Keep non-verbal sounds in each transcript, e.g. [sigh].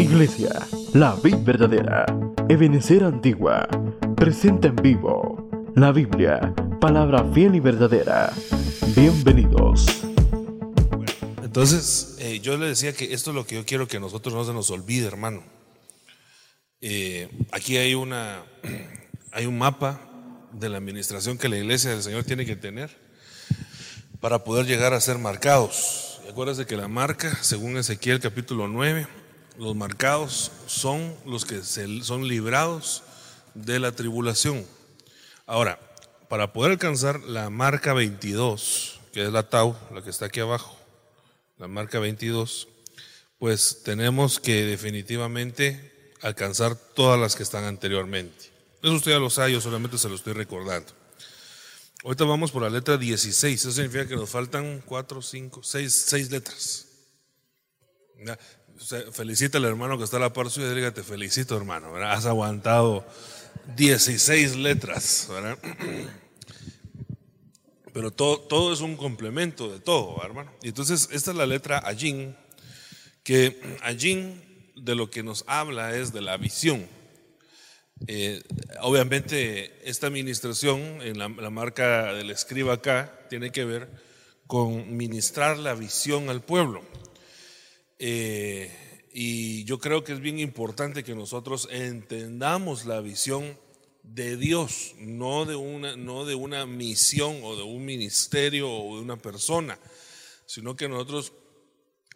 Iglesia, la vid verdadera, Ebenecer Antigua, presenta en vivo la Biblia, palabra fiel y verdadera. Bienvenidos. Entonces, eh, yo le decía que esto es lo que yo quiero que a nosotros no se nos olvide, hermano. Eh, aquí hay una, [clears throat] hay un mapa de la administración que la iglesia del Señor tiene que tener para poder llegar a ser marcados. Y acuérdate que la marca, según Ezequiel capítulo 9, los marcados son los que se, son librados de la tribulación. Ahora, para poder alcanzar la marca 22, que es la Tau, la que está aquí abajo, la marca 22, pues tenemos que definitivamente alcanzar todas las que están anteriormente. Eso usted ya lo sabe, yo solamente se lo estoy recordando. Ahorita vamos por la letra 16, eso significa que nos faltan 4, 5, 6, 6 letras. Felicita al hermano que está a la par suya y diga, te felicito hermano, has aguantado 16 letras. [clears throat] Pero todo, todo es un complemento de todo, hermano. Y entonces esta es la letra Ajin, que Ajin de lo que nos habla es de la visión. Eh, obviamente esta administración en la, marca del escriba acá tiene que ver con ministrar la visión al pueblo. Eh, y yo creo que es bien importante que nosotros entendamos la visión de Dios, no de una, no de una misión o de un ministerio o de una persona, sino que nosotros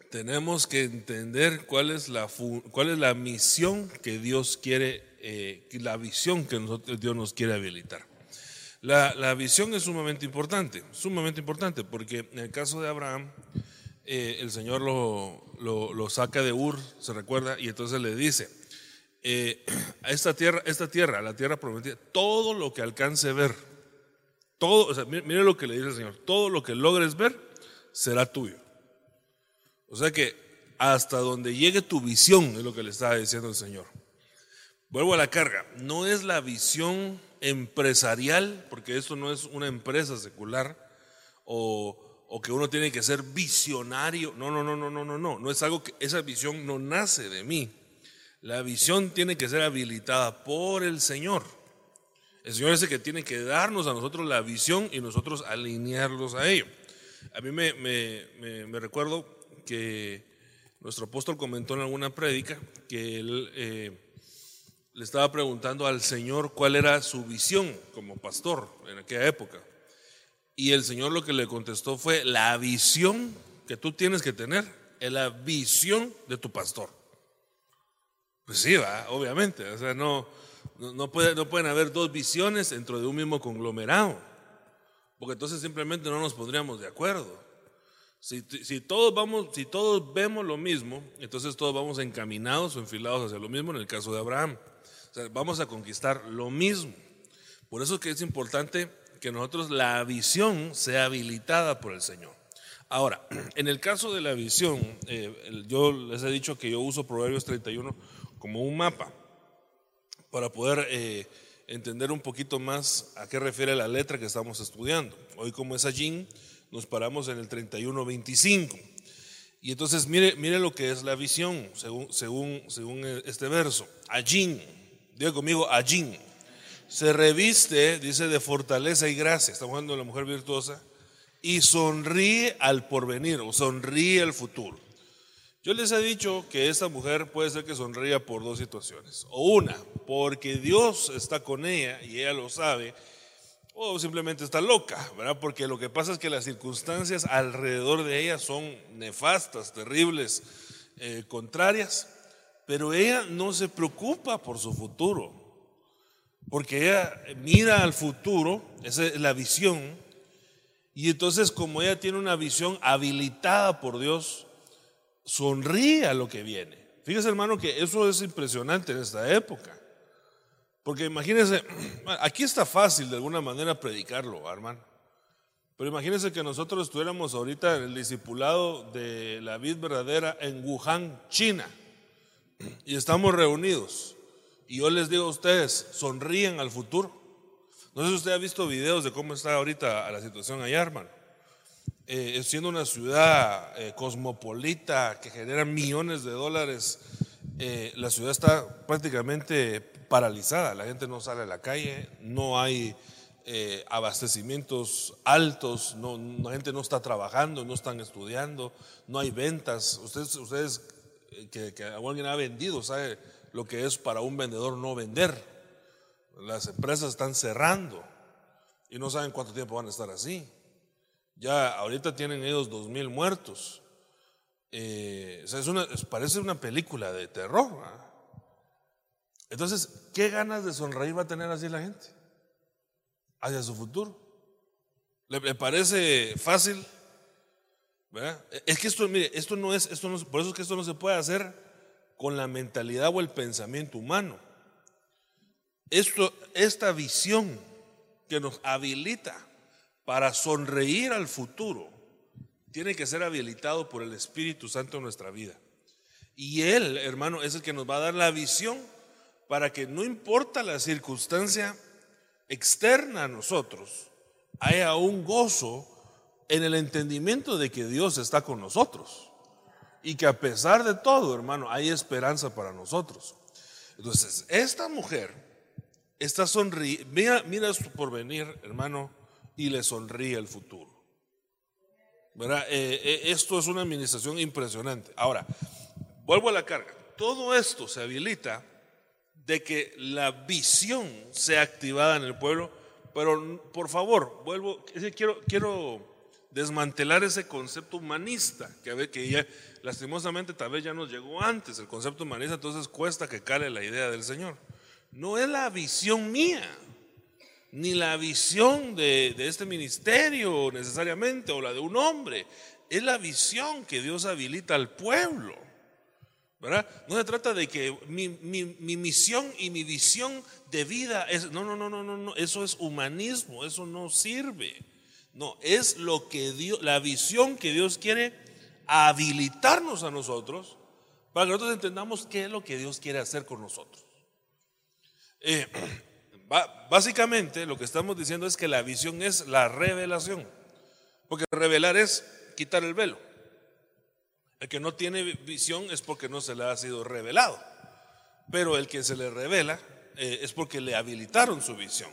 tenemos que entender cuál es la, cuál es la misión que Dios quiere eh, la visión que Dios nos quiere habilitar. La, visión es sumamente importante, sumamente importante, porque en el caso de Abraham, eh, el Señor lo, lo, saca de Ur, se recuerda, y entonces le dice, eh, [clears throat] a esta tierra, esta tierra, la tierra prometida, todo lo que alcance ver, todo, sea, mire, lo que le dice el Señor, todo lo que logres ver será tuyo. O sea que hasta donde llegue tu visión es lo que le estaba diciendo el Señor. Vuelvo a la carga. No es la visión empresarial, porque esto no es una empresa secular, o, que uno tiene que ser visionario. No, no, no, no, no, no, no. No es algo que esa visión no nace de mí. La visión tiene que ser habilitada por el Señor. El Señor es el que tiene que darnos a nosotros la visión y nosotros alinearlos a ello. A mí me, me, recuerdo que nuestro apóstol comentó en alguna prédica que él eh, le estaba preguntando al Señor cuál era su visión como pastor en aquella época. Y el Señor lo que le contestó fue, la visión que tú tienes que tener es la visión de tu pastor. Pues sí, va, obviamente. O sea, no, no, puede, no pueden haber dos visiones dentro de un mismo conglomerado. Porque entonces simplemente no nos pondríamos de acuerdo. Si, si, todos vamos, si todos vemos lo mismo, entonces todos vamos encaminados o enfilados hacia lo mismo en el caso de Abraham vamos a conquistar lo mismo. Por eso que es importante que nosotros la visión sea habilitada por el Señor. Ahora, [clears throat] en el caso de la visión, eh, yo les he dicho que yo uso Proverbios 31 como un mapa para poder eh, entender un poquito más a qué refiere la letra que estamos estudiando. Hoy como es allí, nos paramos en el 31-25. Y entonces mire, mire lo que es la visión, según, según, según este verso. Allí, Diga conmigo, allí. Se reviste, dice, de fortaleza y gracia. Estamos hablando de la mujer virtuosa. Y sonríe al porvenir, o sonríe al futuro. Yo les he dicho que esta mujer puede ser que sonría por dos situaciones. O una, porque Dios está con ella y ella lo sabe, o simplemente está loca, ¿verdad? Porque lo que pasa es que las circunstancias alrededor de ella son nefastas, terribles, eh, contrarias. Pero ella no se preocupa por su futuro, porque ella mira al futuro, esa es la visión, y entonces como ella tiene una visión habilitada por Dios, sonríe a lo que viene. Fíjese hermano que eso es impresionante en esta época. Porque imagínense, [clears throat] aquí está fácil de alguna manera predicarlo, hermano. Pero imagínense que nosotros estuviéramos ahorita en el discipulado de la vid verdadera en Wuhan, China [clears throat] y estamos reunidos y yo les digo a ustedes, sonríen al futuro. No sé si usted ha visto videos de cómo está ahorita la situación allá, hermano. Eh, siendo una ciudad eh, cosmopolita que genera millones de dólares eh, la ciudad está prácticamente paralizada, la gente no sale a la calle, no hay eh, abastecimientos altos, no, la gente no está trabajando, no están estudiando, no hay ventas. Ustedes, ustedes eh, que, que alguien ha vendido, sabe lo que es para un vendedor no vender. Las empresas están cerrando y no saben cuánto tiempo van a estar así. Ya ahorita tienen ellos dos mil muertos. Eh, es una, parece una película de terror. Entonces, ¿qué ganas de sonreír va a tener así la gente? Hacia su futuro. ¿Le, parece fácil? Es que esto, mire, esto no es, esto no, por eso es que esto no se puede hacer con la mentalidad o el pensamiento humano. Esto, esta visión que nos habilita para sonreír al futuro tiene que ser habilitado por el Espíritu Santo en nuestra vida. Y Él, hermano, es el que nos va a dar la visión para que no importa la circunstancia externa a nosotros, haya un gozo en el entendimiento de que Dios está con nosotros. Y que a pesar de todo, hermano, hay esperanza para nosotros. Entonces, esta mujer está sonriendo, mira, su porvenir, hermano, y le sonríe el futuro. Eh, eh, esto es una administración impresionante. Ahora, vuelvo a la carga. Todo esto se habilita de que la visión sea activada en el pueblo, pero por favor, vuelvo, quiero, quiero desmantelar ese concepto humanista, que, que ya lastimosamente tal vez ya nos llegó antes, el concepto humanista, entonces cuesta que cale la idea del Señor. No es la visión mía, ni la visión de, este ministerio necesariamente, o la de un hombre. Es la visión que Dios habilita al pueblo. ¿verdad? No se trata de que mi, misión y mi visión de vida es, no, no, no, no, no, no, eso es humanismo, eso no sirve. No, es lo que Dios, la visión que Dios quiere habilitarnos a nosotros para que nosotros entendamos qué es lo que Dios quiere hacer con nosotros. Eh, [clears throat] Básicamente lo que estamos diciendo es que la visión es la revelación. Porque revelar es quitar el velo. El que no tiene visión es porque no se le ha sido revelado. Pero el que se le revela eh, es porque le habilitaron su visión.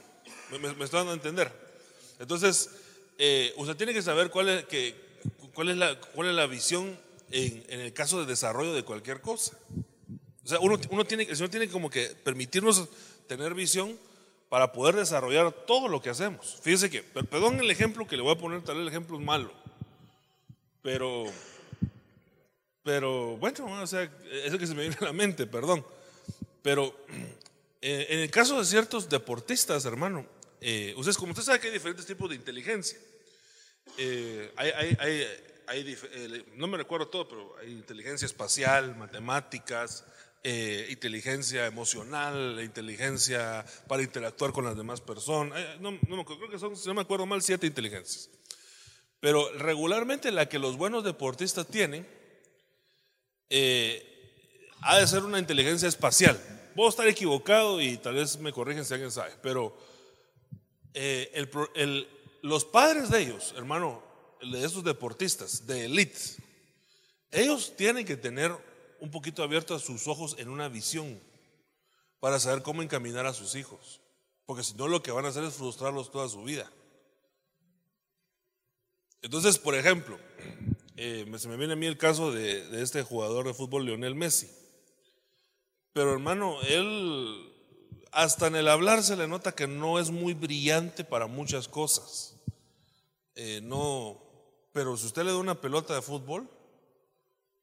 Me, me, dando a entender. Entonces, eh, usted tiene que saber cuál es, que, cuál es, la, cuál es la visión en, el caso de desarrollo de cualquier cosa. O sea, uno, tiene, el Señor tiene como que permitirnos tener visión para poder desarrollar todo lo que hacemos. Fíjese que, perdón el ejemplo que le voy a poner, tal vez el ejemplo es malo, pero, pero bueno, o sea, es el que se me viene a la mente, perdón. Pero eh, en el caso de ciertos deportistas, hermano, eh, ustedes, como usted sabe que hay diferentes tipos de inteligencia. Eh, hay, no me recuerdo todo, pero hay inteligencia espacial, matemáticas, eh, inteligencia emocional, inteligencia para interactuar con las demás personas. Eh, no, creo que son, si no me acuerdo mal, siete inteligencias. Pero regularmente la que los buenos deportistas tienen ha de ser una inteligencia espacial. Puedo estar equivocado y tal vez me corrigen si alguien sabe, pero los padres de ellos, hermano, de esos deportistas de elite, ellos tienen que tener un poquito abiertos sus ojos en una visión para saber cómo encaminar a sus hijos. Porque si no, lo que van a hacer es frustrarlos toda su vida. Entonces, por ejemplo, eh, se me viene a mí el caso de, de este jugador de fútbol, Lionel Messi. Pero hermano, él hasta en el hablar se le nota que no es muy brillante para muchas cosas. Eh, no, pero si usted le da una pelota de fútbol,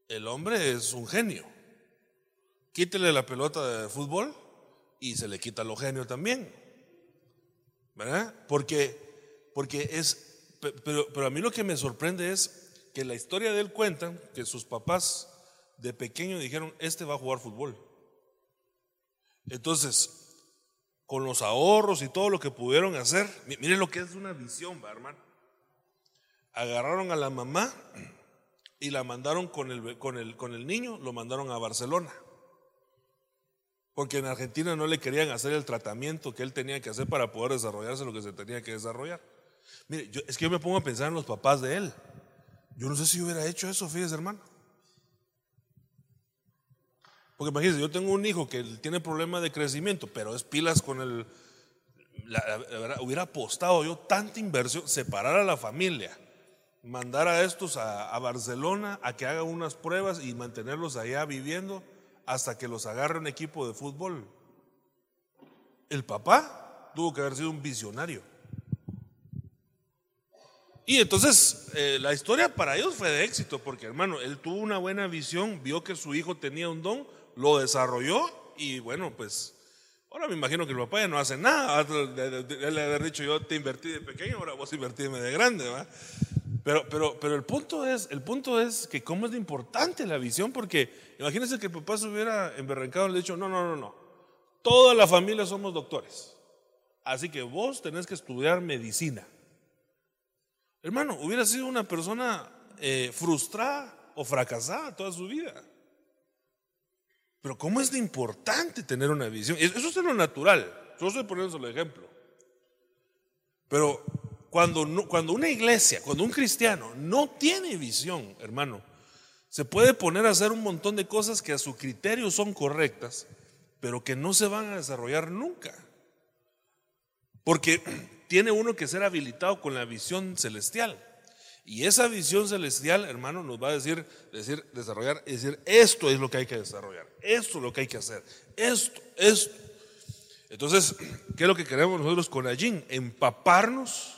el hombre es un genio. Quítele la pelota de fútbol y se le quita lo genio también. ¿Verdad? Porque, porque es, pero, pero a mí lo que me sorprende es que la historia de él cuenta que sus papás de pequeño dijeron, este va a jugar fútbol. Entonces, con los ahorros y todo lo que pudieron hacer, miren lo que es una visión, ¿va, hermano. Agarraron a la mamá y la mandaron con el, con, el, con el niño, lo mandaron a Barcelona. Porque en Argentina no le querían hacer el tratamiento que él tenía que hacer para poder desarrollarse lo que se tenía que desarrollar. Mire, es que yo me pongo a pensar en los papás de él. Yo no sé si hubiera hecho eso, fíjese hermano. Porque imagínense, yo tengo un hijo que tiene problema de crecimiento, pero es pilas con el... hubiera apostado yo tanta inversión, separar a la familia, mandar a estos a, Barcelona a que hagan unas pruebas y mantenerlos allá viviendo hasta que los agarre un equipo de fútbol. El papá tuvo que haber sido un visionario. Y entonces eh, la historia para ellos fue de éxito, porque hermano, él tuvo una buena visión, vio que su hijo tenía un don, lo desarrolló y bueno, pues ahora me imagino que el papá ya no hace nada. Él le haber dicho yo te invertí de pequeño, ahora vos invertíme de grande. ¿va? Pero, pero, pero el, punto es, el punto es que cómo es importante la visión, porque imagínense que el papá se hubiera emberrancado y le dicho, no, no, no, no, toda la familia somos doctores, así que vos tenés que estudiar medicina. Hermano, hubiera sido una persona eh, frustrada o fracasada toda su vida. Pero ¿cómo es importante tener una visión? Eso es lo natural. Yo estoy poniendo el ejemplo. Pero cuando, cuando una iglesia, cuando un cristiano no tiene visión, hermano, se puede poner a hacer un montón de cosas que a su criterio son correctas, pero que no se van a desarrollar nunca. Porque [clears throat] tiene uno que ser habilitado con la visión celestial. Y esa visión celestial, hermano, nos va a decir, decir, desarrollar, decir, esto es lo que hay que desarrollar, esto es lo que hay que hacer, esto, esto. Entonces, [clears throat] ¿qué es lo que queremos nosotros con Allín? Empaparnos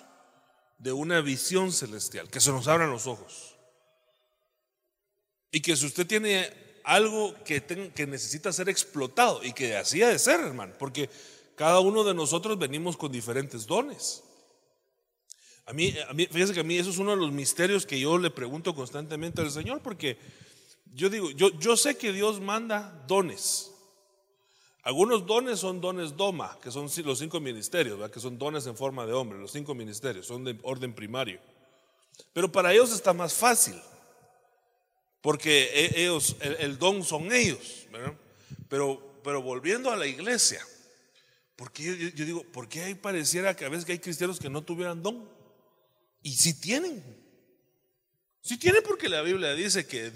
de una visión celestial, que se nos abran los ojos. Y que si usted tiene algo que, que necesita ser explotado, y que así ha de ser, hermano, porque cada uno de nosotros venimos con diferentes dones. A mí, a mí, fíjese que a mí eso es uno de los misterios que yo le pregunto constantemente al Señor, porque yo digo, yo, yo sé que Dios manda dones. Algunos dones son dones doma, que son los cinco ministerios, que son dones en forma de hombre, los cinco ministerios, son de orden primario. Pero para ellos está más fácil, porque e, ellos, el, don son ellos. Pero, pero volviendo a la iglesia, porque yo, digo, ¿por qué ahí pareciera que a veces hay cristianos que no tuvieran don? Y si tienen. Si tienen porque la Biblia dice que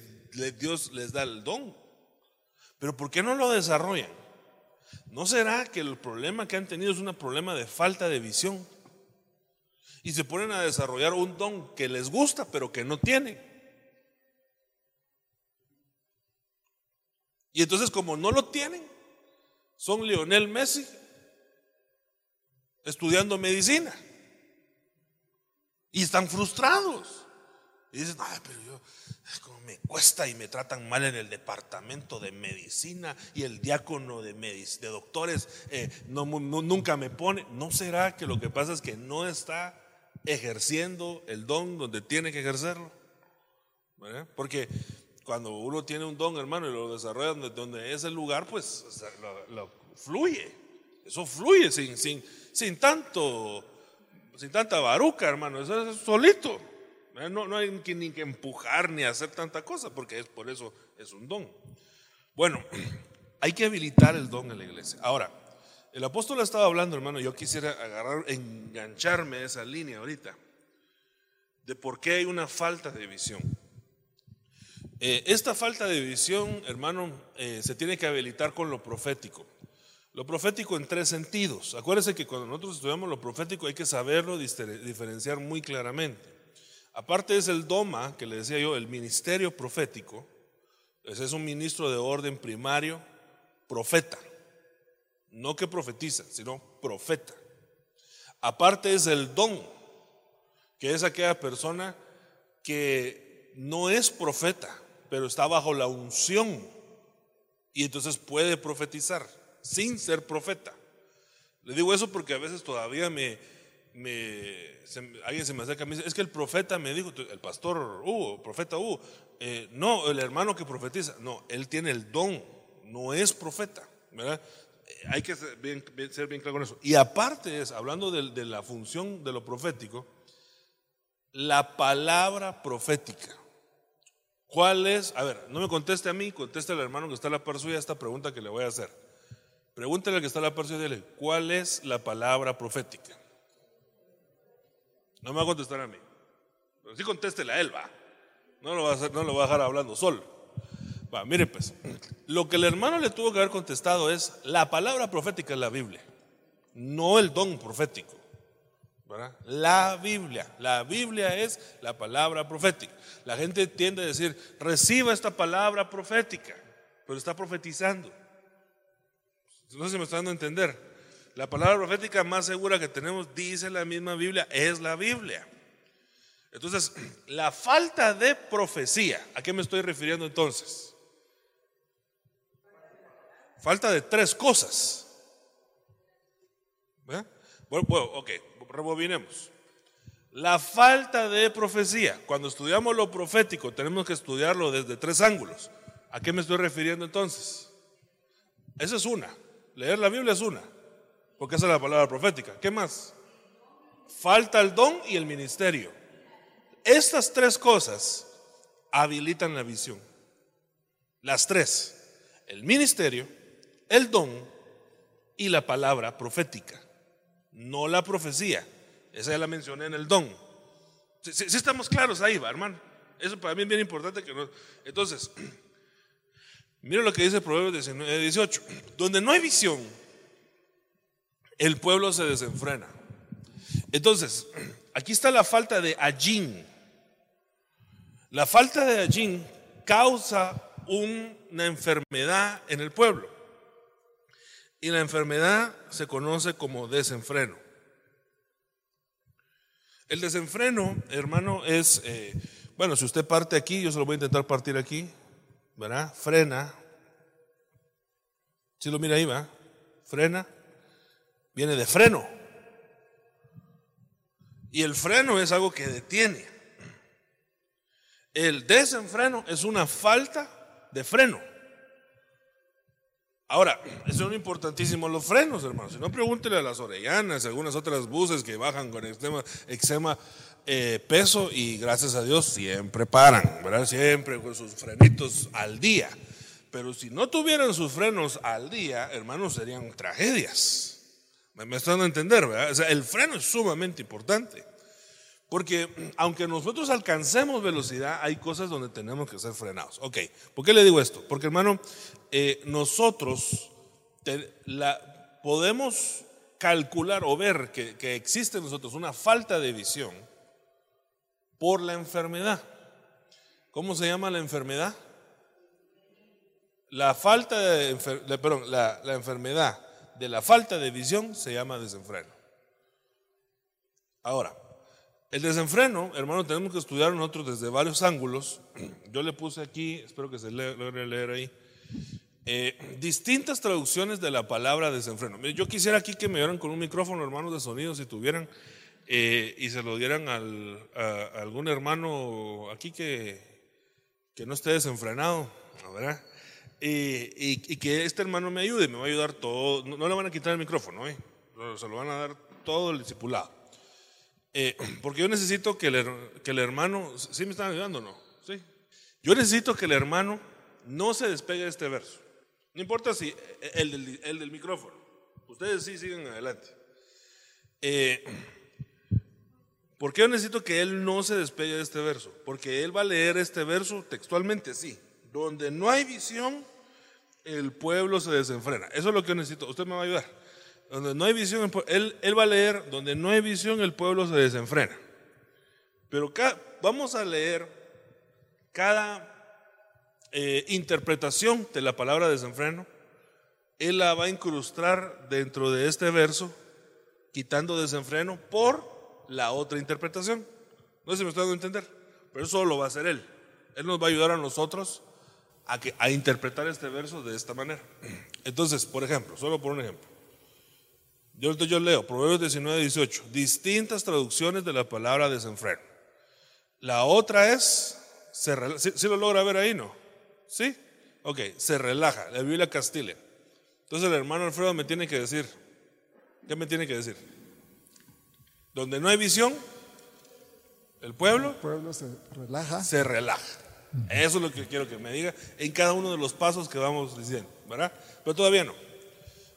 Dios les da el don. Pero ¿por qué no lo desarrollan? ¿No será que el problema que han tenido es un problema de falta de visión? Y se ponen a desarrollar un don que les gusta pero que no tienen. Y entonces como no lo tienen, son Lionel Messi estudiando medicina. Y están frustrados. Y dicen, ay, pero yo, como me cuesta y me tratan mal en el departamento de medicina y el diácono de, de doctores eh, nunca me pone. ¿No será que lo que pasa es que no está ejerciendo el don donde tiene que ejercerlo? Porque cuando uno tiene un don, hermano, y lo desarrolla donde, es el lugar, pues lo, fluye. Eso fluye sin, sin, sin tanto, sin tanta baruca, hermano, eso es solito. Eh, no, no hay que, ni que empujar ni hacer tanta cosa, porque es por eso es un don. Bueno, [clears throat] hay que habilitar el don en la iglesia. Ahora, el apóstol estaba hablando, hermano, yo quisiera agarrar, engancharme a esa línea ahorita, de por qué hay una falta de visión. Eh, esta falta de visión, hermano, eh, se tiene que habilitar con lo profético. Lo profético en tres sentidos. Acuérdense que cuando nosotros estudiamos lo profético hay que saberlo diferenciar muy claramente. Aparte es el doma, que le decía yo, el ministerio profético. Ese es un ministro de orden primario, profeta. No que profetiza, sino profeta. Aparte es el don, que es aquella persona que no es profeta, pero está bajo la unción y entonces puede profetizar sin ser profeta. Le digo eso porque a veces todavía me, alguien se me acerca y me dice, es que el profeta me dijo, el pastor Hugo, profeta Hugo, eh, no, el hermano que profetiza, no, él tiene el don, no es profeta, ¿verdad? Eh, hay que ser bien, claro con eso. Y aparte es, hablando de, la función de lo profético, la palabra profética. ¿Cuál es? A ver, no me conteste a mí, conteste al hermano que está a la par suya esta pregunta que le voy a hacer. Pregúntale al que está a la par suya, ¿cuál es la palabra profética? No me va a contestar a mí. Pero sí contéstele a él, va. No lo va a, no va a dejar hablando solo. Va, mire pues, lo que el hermano le tuvo que haber contestado es, la palabra profética es la Biblia, no el don profético. La Biblia, la Biblia es la palabra profética. La gente tiende a decir, reciba esta palabra profética, pero está profetizando. No si me está dando a entender. La palabra profética más segura que tenemos, dice la misma Biblia, es la Biblia. Entonces, [clears throat] la falta de profecía, ¿a qué me estoy refiriendo entonces? Falta de tres cosas. Bueno, bueno, ok, rebobinemos. La falta de profecía. Cuando estudiamos lo profético, tenemos que estudiarlo desde tres ángulos. ¿A qué me estoy refiriendo entonces? Esa es una. Leer la Biblia es una, porque esa es la palabra profética. ¿Qué más? Falta el don y el ministerio. Estas tres cosas habilitan la visión. Las tres. El ministerio, el don y la palabra profética. No la profecía. Esa ya la mencioné en el don. Si, estamos claros ahí, va, hermano. Eso para mí es bien importante que no. Entonces, [clears throat] mira lo que dice Proverbios 19, 18. Donde no hay visión, el pueblo se desenfrena. Entonces, aquí está la falta de allín. La falta de allín causa una enfermedad en el pueblo. Y la enfermedad se conoce como desenfreno. El desenfreno, hermano, es, eh, bueno, si usted parte aquí, yo se lo voy a intentar partir aquí, ¿verdad? Frena. Si lo mira ahí, va, frena, viene de freno. Y el freno es algo que detiene. El desenfreno es una falta de freno. Ahora, son importantísimos los frenos, hermanos. Si no, pregúntele a las orellanas, algunas otras buses que bajan con extrema, extrema eh, peso y gracias a Dios siempre paran, ¿verdad? Siempre con sus frenitos al día. Pero si no tuvieran sus frenos al día, hermanos, serían tragedias. ¿Me, están a entender, verdad? O sea, el freno es sumamente importante. Porque aunque nosotros alcancemos velocidad, hay cosas donde tenemos que ser frenados. Ok, ¿por qué le digo esto? Porque hermano, eh, nosotros podemos calcular o ver que, que existe en nosotros una falta de visión por la enfermedad. ¿Cómo se llama la enfermedad? La falta de, perdón, la, la enfermedad de la falta de visión se llama desenfreno. Ahora, el desenfreno, hermano, tenemos que estudiar nosotros desde varios ángulos. [clears throat] Yo le puse aquí, espero que se logre leer ahí, eh, distintas traducciones de la palabra desenfreno. Yo quisiera aquí que me dieran con un micrófono, hermanos de sonido, si tuvieran, eh, y se lo dieran al, a, algún hermano aquí que, que no esté desenfrenado, ¿verdad? Y, que este hermano me ayude, me va a ayudar todo. No, le van a quitar el micrófono, ¿eh? se lo van a dar todo el discipulado. Eh, [clears throat] porque yo necesito que el, que el hermano, ¿sí me están ayudando o no? Sí. Yo necesito que el hermano no se despegue de este verso. No importa si eh, el del, el del micrófono. Ustedes sí siguen adelante. Eh, [clears throat] ¿Por qué yo necesito que él no se despegue de este verso? Porque él va a leer este verso textualmente, sí. Donde no hay visión, el pueblo se desenfrena. Eso es lo que yo necesito. Usted me va a ayudar. Donde no hay visión, él, él va a leer, donde no hay visión, el pueblo se desenfrena. Pero vamos a leer cada eh, interpretación de la palabra desenfreno. Él la va a incrustar dentro de este verso, quitando desenfreno por la otra interpretación. No sé si me está dando a entender, pero eso lo va a hacer él. Él nos va a ayudar a nosotros a, que, a interpretar este verso de esta manera. Entonces, por ejemplo, solo por un ejemplo. Yo, yo leo Proverbios 19, 18. Distintas traducciones de la palabra desenfreno. La otra es, si lo logra ver ahí, no? ¿Sí? Ok, se relaja. La Biblia Castile. Entonces el hermano Alfredo me tiene que decir, ¿qué me tiene que decir? Donde no hay visión, el pueblo, el pueblo se relaja. Se relaja. Eso es lo que quiero que me diga en cada uno de los pasos que vamos diciendo, ¿verdad? Pero todavía no.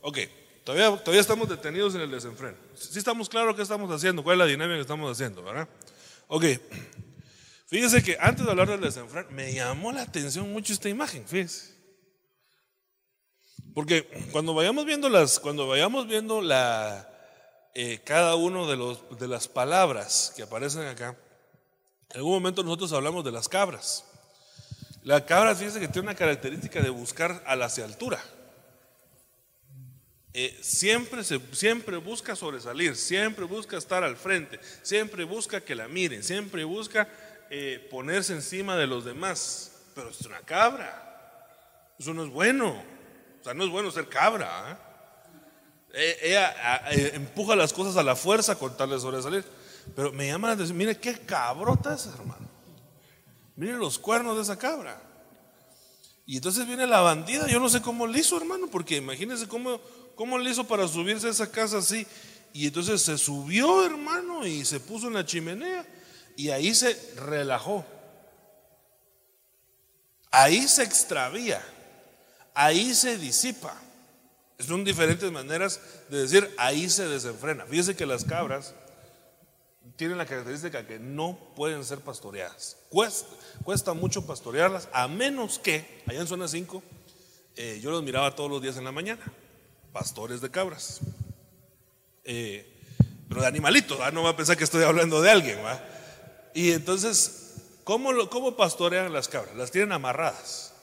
Ok, Todavía, todavía estamos detenidos en el desenfreno. Si estamos claros qué estamos haciendo, cuál es la dinámica que estamos haciendo, ¿verdad? Ok. Fíjese que antes de hablar del desenfreno, me llamó la atención mucho esta imagen, fíjese. Porque cuando vayamos viendo las, cuando vayamos viendo la, eh, cada uno de, de las palabras que aparecen acá, en algún momento nosotros hablamos de las cabras. La cabra, fíjese que tiene una característica de buscar a la altura. Eh, siempre, busca sobresalir, siempre busca estar al frente, siempre busca que la miren, siempre busca eh, ponerse encima de los demás. Pero es una cabra. Eso no es bueno. O sea, no es bueno ser cabra. ¿ah? Eh, ella ah, empuja las cosas a la fuerza con tal de sobresalir. Pero me llama la atención, mire qué cabrota es, hermano. Miren los cuernos de esa cabra. Y entonces viene la bandida, yo no sé cómo le hizo, hermano, porque imagínense cómo, cómo le hizo para subirse a esa casa así. Y entonces se subió, hermano, y se puso en la chimenea. Y ahí se relajó. Ahí se extravía. Ahí se disipa. Son diferentes maneras de decir ahí se desenfrena. Fíjese que las cabras tienen la característica que no pueden ser pastoreadas. Cuesta, mucho pastorearlas, a menos que, allá en zona 5, eh, yo los miraba todos los días en la mañana, pastores de cabras. Eh, pero de animalitos, no va a pensar que estoy hablando de alguien. ¿va? Y entonces, ¿cómo, ¿cómo pastorean las cabras? Las tienen amarradas.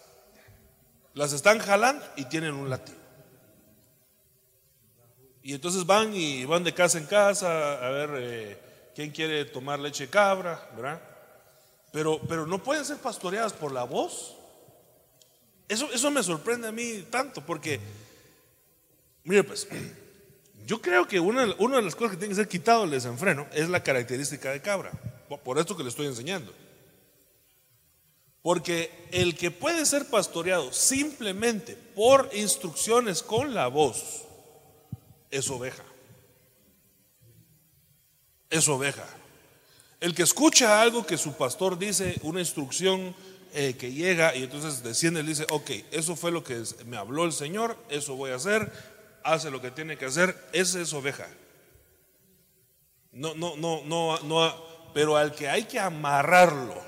Las están jalando y tienen un latido. Y entonces van y van de casa en casa a ver eh, quién quiere tomar leche cabra, ¿verdad? Pero, pero no pueden ser pastoreadas por la voz. Eso, eso me sorprende a mí tanto, porque, mire pues, [clears throat] yo creo que una, una de las cosas que tiene que ser quitado del desenfreno es la característica de cabra, por esto que le estoy enseñando. Porque el que puede ser pastoreado simplemente por instrucciones con la voz es oveja es oveja. El que escucha algo que su pastor dice, una instrucción eh, que llega y entonces desciende y dice, ok, eso fue lo que me habló el Señor, eso voy a hacer, hace lo que tiene que hacer, ese es oveja. No, no, no, no, no, pero al que hay que amarrarlo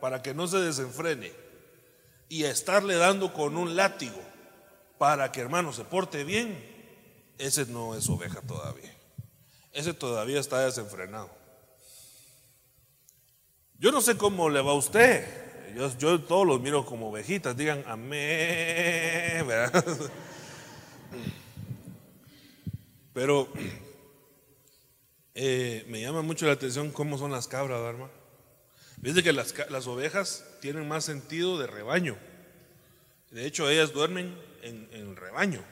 para que no se desenfrene y estarle dando con un látigo para que hermano se porte bien, ese no es oveja todavía ese todavía está desenfrenado. Yo no sé cómo le va a usted. Yo, todos los miro como ovejitas. Digan amén. Pero eh, me llama mucho la atención cómo son las cabras, hermano. Dice que las, ovejas tienen más sentido de rebaño. De hecho, ellas duermen en, en rebaño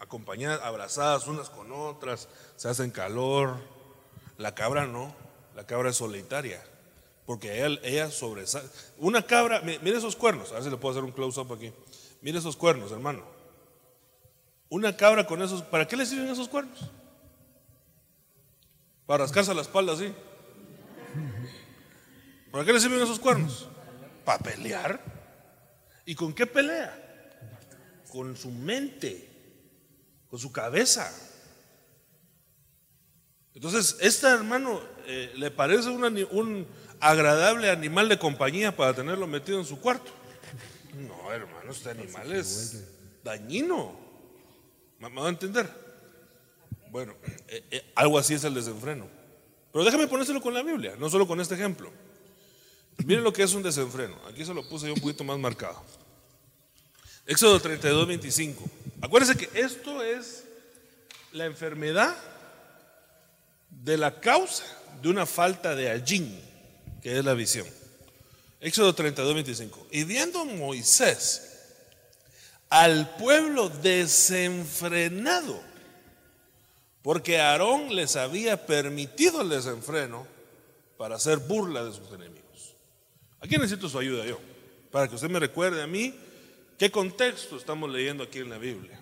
acompañadas, abrazadas unas con otras, se hacen calor. La cabra no, la cabra es solitaria, porque ella, ella sobresale. Una cabra, mire esos cuernos, a ver si le puedo hacer un close-up aquí. Mire esos cuernos, hermano. Una cabra con esos, ¿para qué le sirven esos cuernos? Para rascarse la espalda así. ¿Para qué le sirven esos cuernos? Para pelear. ¿Y con qué pelea? Con su mente con su cabeza. Entonces, este hermano eh, le parece un, agradable animal de compañía para tenerlo metido en su cuarto. No, hermano, este animal es dañino. ¿Me, va a entender? Bueno, eh, eh, algo así es el desenfreno. Pero déjame ponérselo con la Biblia, no solo con este ejemplo. Miren lo que es un desenfreno. Aquí se lo puse yo un poquito más marcado. Éxodo 32, 25. Acuérdense que esto es la enfermedad de la causa de una falta de allín, que es la visión. Éxodo 32, 25. Y viendo Moisés al pueblo desenfrenado, porque Aarón les había permitido el desenfreno para hacer burla de sus enemigos. Aquí necesito su ayuda yo, para que usted me recuerde a mí ¿Qué contexto estamos leyendo aquí en la Biblia?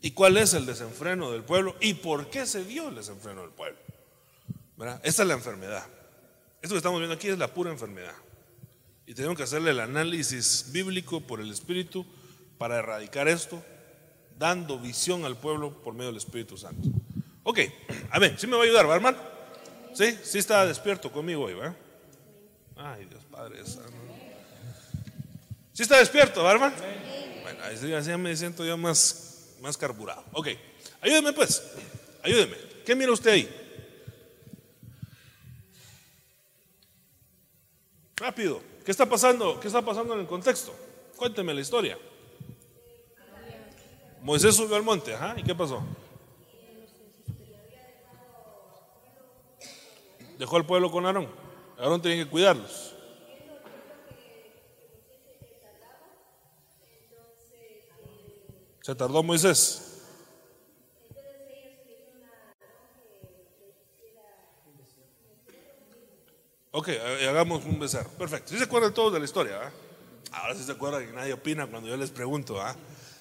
¿Y cuál es el desenfreno del pueblo? ¿Y por qué se dio el desenfreno del pueblo? ¿Verdad? Esta es la enfermedad. Esto que estamos viendo aquí es la pura enfermedad. Y tenemos que hacerle el análisis bíblico por el Espíritu para erradicar esto, dando visión al pueblo por medio del Espíritu Santo. Ok, a ver, ¿sí me va a ayudar, ¿va, hermano? ¿Sí? Sí está despierto conmigo hoy, ¿va? Ay, Dios Padre Santo. ¿Sí está despierto, hermano? Bueno, así ya me siento ya más, más carburado. Ok, ayúdeme pues, ayúdeme. ¿Qué mira usted ahí? Rápido, ¿qué está pasando? ¿Qué está pasando en el contexto? Cuénteme la historia. Moisés subió al monte, ajá, ¿y qué pasó? Dejó al pueblo con Aarón. Aarón tenía que cuidarlos. Se tardó Moisés. Ok, hagamos un becerro. Perfecto. ¿Sí se acuerdan todos de la historia? ¿ah? Ahora sí se acuerdan que nadie opina cuando yo les pregunto. ¿ah?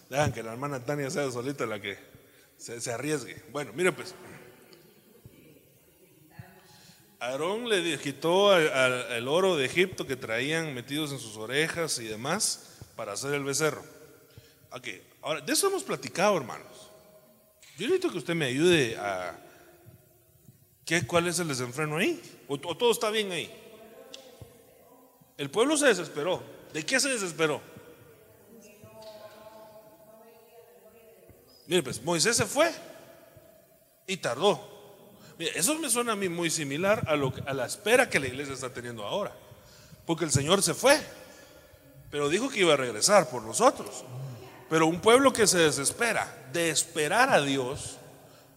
Dejan que la hermana Tania sea solita la que se, arriesgue. Bueno, mire pues. Aarón le quitó el oro de Egipto que traían metidos en sus orejas y demás para hacer el becerro. Ok, ahora, de eso hemos platicado, hermanos. Yo necesito que usted me ayude a... ¿qué, ¿Cuál es el desenfreno ahí? ¿O, ¿O todo está bien ahí? El pueblo se desesperó. ¿De qué se desesperó? Mire, pues Moisés se fue y tardó. Eso me suena a mí muy similar a, lo, a la espera que la iglesia está teniendo ahora. Porque el Señor se fue, pero dijo que iba a regresar por nosotros. Pero un pueblo que se desespera de esperar a Dios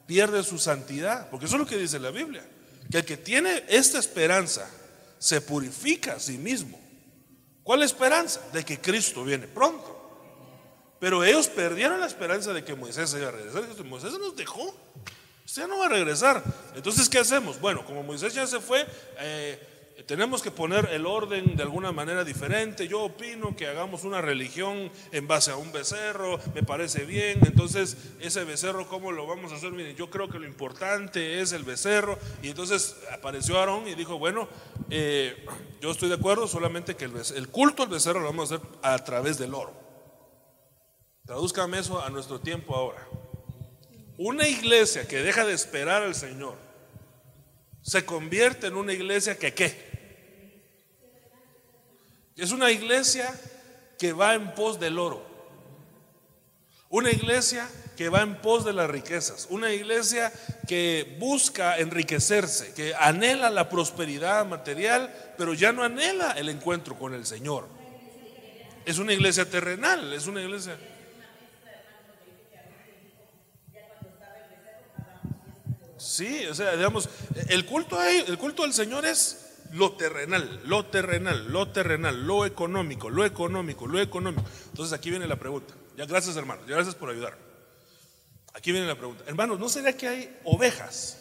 pierde su santidad, porque eso es lo que dice la Biblia, que el que tiene esta esperanza se purifica a sí mismo. ¿Cuál esperanza? De que Cristo viene pronto. Pero ellos perdieron la esperanza de que Moisés iba a regresar. Moisés nos dejó. Usted no va a regresar. Entonces, ¿qué hacemos? Bueno, como Moisés ya se fue, eh, tenemos que poner el orden de alguna manera diferente. Yo opino que hagamos una religión en base a un becerro, me parece bien. Entonces, ese becerro, ¿cómo lo vamos a hacer? Miren, yo creo que lo importante es el becerro. Y entonces apareció Aarón y dijo, bueno, eh, yo estoy de acuerdo, solamente que el, culto al becerro lo vamos a hacer a través del oro. Tradúzcame eso a nuestro tiempo ahora. Una iglesia que deja de esperar al Señor se convierte en una iglesia que qué? Es una iglesia que va en pos del oro. Una iglesia que va en pos de las riquezas. Una iglesia que busca enriquecerse, que anhela la prosperidad material, pero ya no anhela el encuentro con el Señor. Es una iglesia terrenal, es una iglesia... Sí, o sea, digamos, el culto, el culto al Señor es lo terrenal, lo terrenal, lo terrenal, lo económico, lo económico, lo económico. Entonces aquí viene la pregunta. Ya gracias hermanos, ya gracias por ayudar. Aquí viene la pregunta. Hermanos, ¿no sería que hay ovejas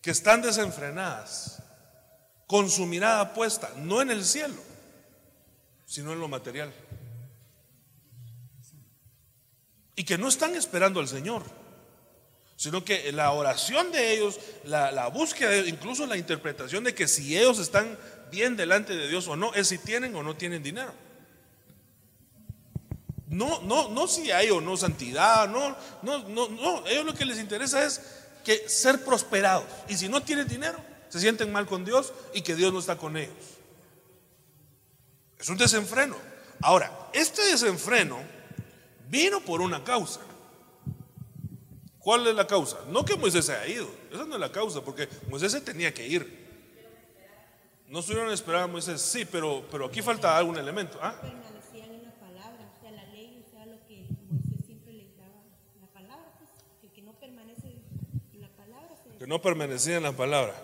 que están desenfrenadas con su mirada puesta no en el cielo, sino en lo material? Y que no están esperando al Señor sino que la oración de ellos, la, búsqueda, incluso la interpretación de que si ellos están bien delante de Dios o no, es si tienen o no tienen dinero. No, no, no si hay o no santidad, no, no, no, no. Ellos lo que les interesa es que ser prosperados. Y si no tienen dinero, se sienten mal con Dios y que Dios no está con ellos. Es un desenfreno. Ahora, este desenfreno vino por una causa. ¿Cuál es la causa? No que Moisés se haya ido, esa no es la causa, porque Moisés se tenía que ir. No estuvieron esperando a Moisés, sí, pero, pero aquí falta algún elemento. ¿ah? Permanecían que pues, que no permanece en la palabra. Que no permanecía en la palabra.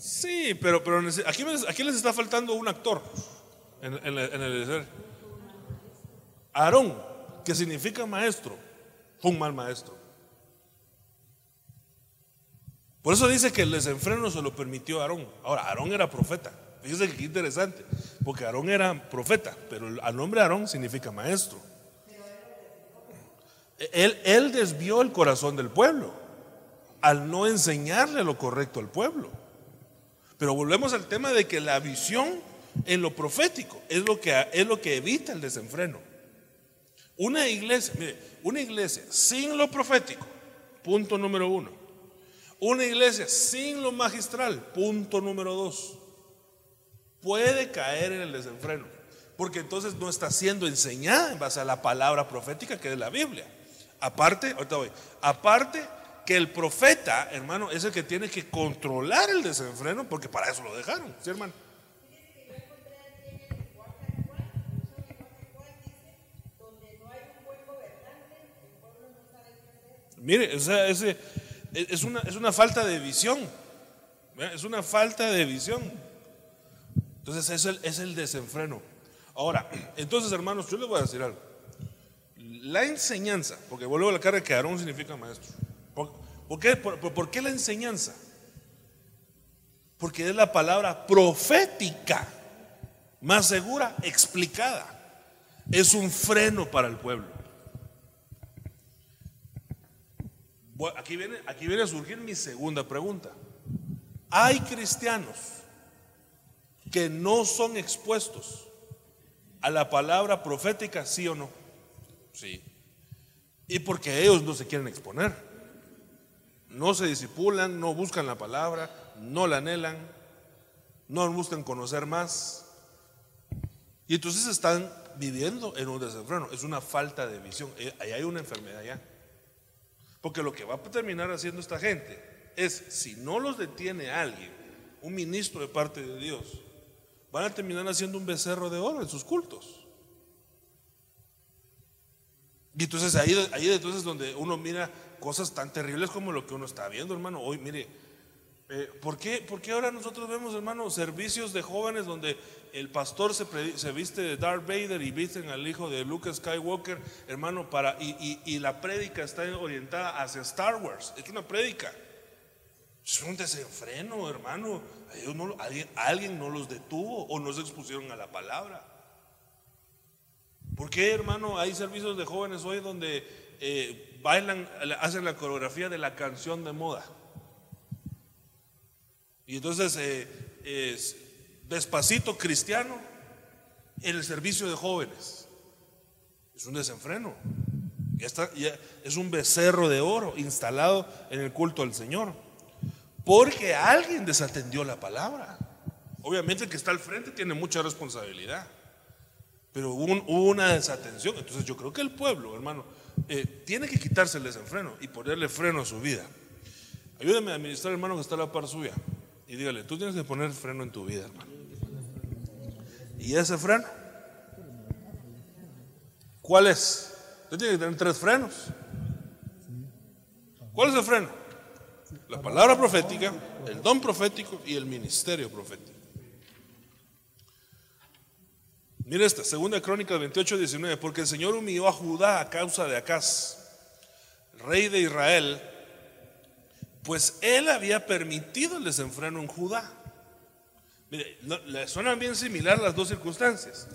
Sí, pero, pero aquí, aquí les está faltando un actor en, en, en el Aarón, que significa maestro, fue un mal maestro. Por eso dice que el desenfreno se lo permitió Aarón. Ahora, Aarón era profeta. Fíjense que interesante, porque Aarón era profeta, pero el nombre Aarón significa maestro. Él, él desvió el corazón del pueblo al no enseñarle lo correcto al pueblo. Pero volvemos al tema de que la visión en lo profético es lo que, es lo que evita el desenfreno. Una iglesia, mire, una iglesia sin lo profético, punto número uno, una iglesia sin lo magistral, punto número dos. puede caer en el desenfreno, porque entonces no está siendo enseñada en base a la palabra profética que es la Biblia. Aparte, ahorita voy, aparte que el profeta, hermano, es el que tiene que controlar el desenfreno, porque para eso lo dejaron, ¿sí, hermano? Mire, ese, es, una, es una falta de visión. Es una falta de visión. Entonces es el, es el desenfreno. Ahora, [clears throat] entonces hermanos, yo les voy a decir algo. La enseñanza, porque vuelvo a la cara que Aarón significa maestro. ¿Por, por qué la enseñanza? Porque es la palabra profética, más segura, explicada. Es un freno para el pueblo. Aquí viene, aquí viene a surgir mi segunda pregunta. Hay cristianos que no son expuestos a la palabra profética, sí o no. Sí. Y porque ellos no se quieren exponer. No se disipulan, no buscan la palabra, no la anhelan, no buscan conocer más. Y entonces están viviendo en un desenfreno. Es una falta de visión. Eh, ahí hay una enfermedad ya. Porque lo que va a terminar haciendo esta gente es, si no los detiene alguien, un ministro de parte de Dios, van a terminar haciendo un becerro de oro en sus cultos. Y entonces ahí, ahí entonces donde uno mira cosas tan terribles como lo que uno está viendo, hermano. Hoy, mire, eh, ¿por, qué, ¿por, qué, ahora nosotros vemos, hermano, servicios de jóvenes donde el pastor se, viste de Darth Vader y visten al hijo de Luke Skywalker, hermano, para, y, la prédica está orientada hacia Star Wars? Es una prédica. Es un desenfreno, hermano. alguien, alguien, no los detuvo o no se expusieron a la palabra. ¿Por qué, hermano, hay servicios de jóvenes hoy donde eh, bailan, hacen la coreografía de la canción de moda? Y entonces, eh, es despacito cristiano en el servicio de jóvenes. Es un desenfreno. Es un becerro de oro instalado en el culto al Señor. Porque alguien desatendió la palabra. Obviamente el que está al frente tiene mucha responsabilidad. Pero hubo, una desatención. Entonces yo creo que el pueblo, hermano, eh, tiene que quitarse el desenfreno y ponerle freno a su vida. Ayúdame a administrar, hermano, que está a la par suya. Y dígale, tú tienes que poner freno en tu vida, hermano. ¿Y ese freno? ¿Cuál es? Usted tiene que tener tres frenos. ¿Cuál es el freno? La palabra profética, el don profético y el ministerio profético. Mire esta, segunda crónica 28, 19, porque el Señor humilló a Judá a causa de Acaz, rey de Israel, pues él había permitido el desenfreno en Judá. Mire, le suenan bien similar las dos circunstancias.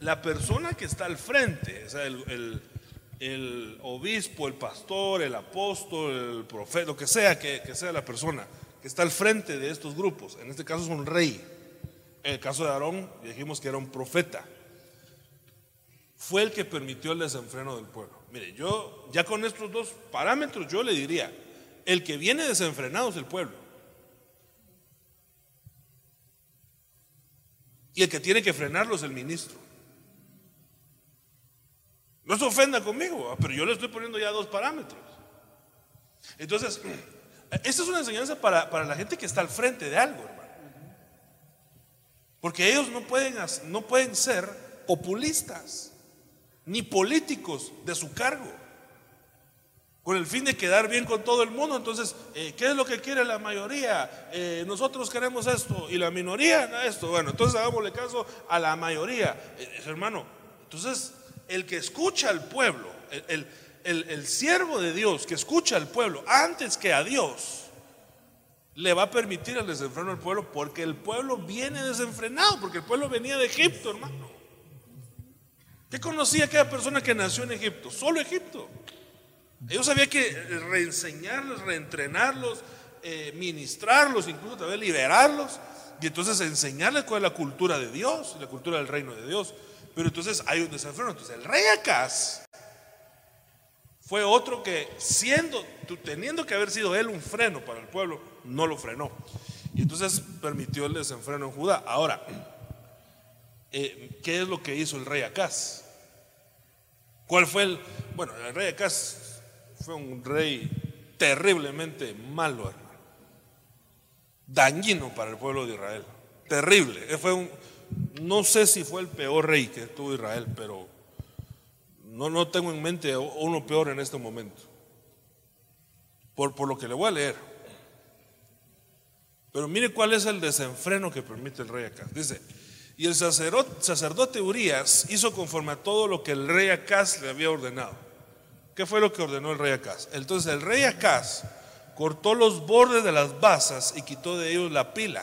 La persona que está al frente, o sea, el, obispo, el pastor, el apóstol, el profeta, lo que sea que, que, sea la persona que está al frente de estos grupos, en este caso es un rey. En el caso de Aarón, dijimos que era un profeta. Fue el que permitió el desenfreno del pueblo. Mire, yo ya con estos dos parámetros, yo le diría, el que viene desenfrenado es el pueblo. Y el que tiene que frenarlo es el ministro. No se ofenda conmigo, pero yo le estoy poniendo ya dos parámetros. Entonces, [clears throat] esta es una enseñanza para, para la gente que está al frente de algo, hermano. Porque ellos no pueden, no pueden ser populistas, ni políticos de su cargo con el fin de quedar bien con todo el mundo. Entonces, eh, ¿qué es lo que quiere la mayoría? Eh, nosotros queremos esto y la minoría esto. Bueno, entonces hagámosle caso a la mayoría. Eh, hermano, entonces el que escucha al pueblo, el, el, siervo de Dios que escucha al pueblo antes que a Dios, le va a permitir el desenfreno al pueblo porque el pueblo viene desenfrenado, porque el pueblo venía de Egipto, hermano. ¿Qué conocía aquella persona que nació en Egipto? Solo Egipto. Ellos había que reenseñarlos, reentrenarlos, eh, ministrarlos, incluso también liberarlos y entonces enseñarles cuál es la cultura de Dios, la cultura del reino de Dios. Pero entonces hay un desenfreno. Entonces el rey Acaz fue otro que siendo, teniendo que haber sido él un freno para el pueblo, no lo frenó. Y entonces permitió el desenfreno en Judá. Ahora, eh, ¿qué es lo que hizo el rey Acaz? ¿Cuál fue el...? Bueno, el rey Acaz fue un rey terriblemente malo, hermano. Dañino para el pueblo de Israel. Terrible. Fue un, no sé si fue el peor rey que tuvo Israel, pero no, no tengo en mente uno peor en este momento. Por, por lo que le voy a leer. Pero mire cuál es el desenfreno que permite el rey acá. Dice, y el sacerdote, sacerdote Urias hizo conforme a todo lo que el rey Acaz le había ordenado. ¿Qué fue lo que ordenó el rey Acaz? Entonces el rey Acaz cortó los bordes de las basas y quitó de ellos la pila.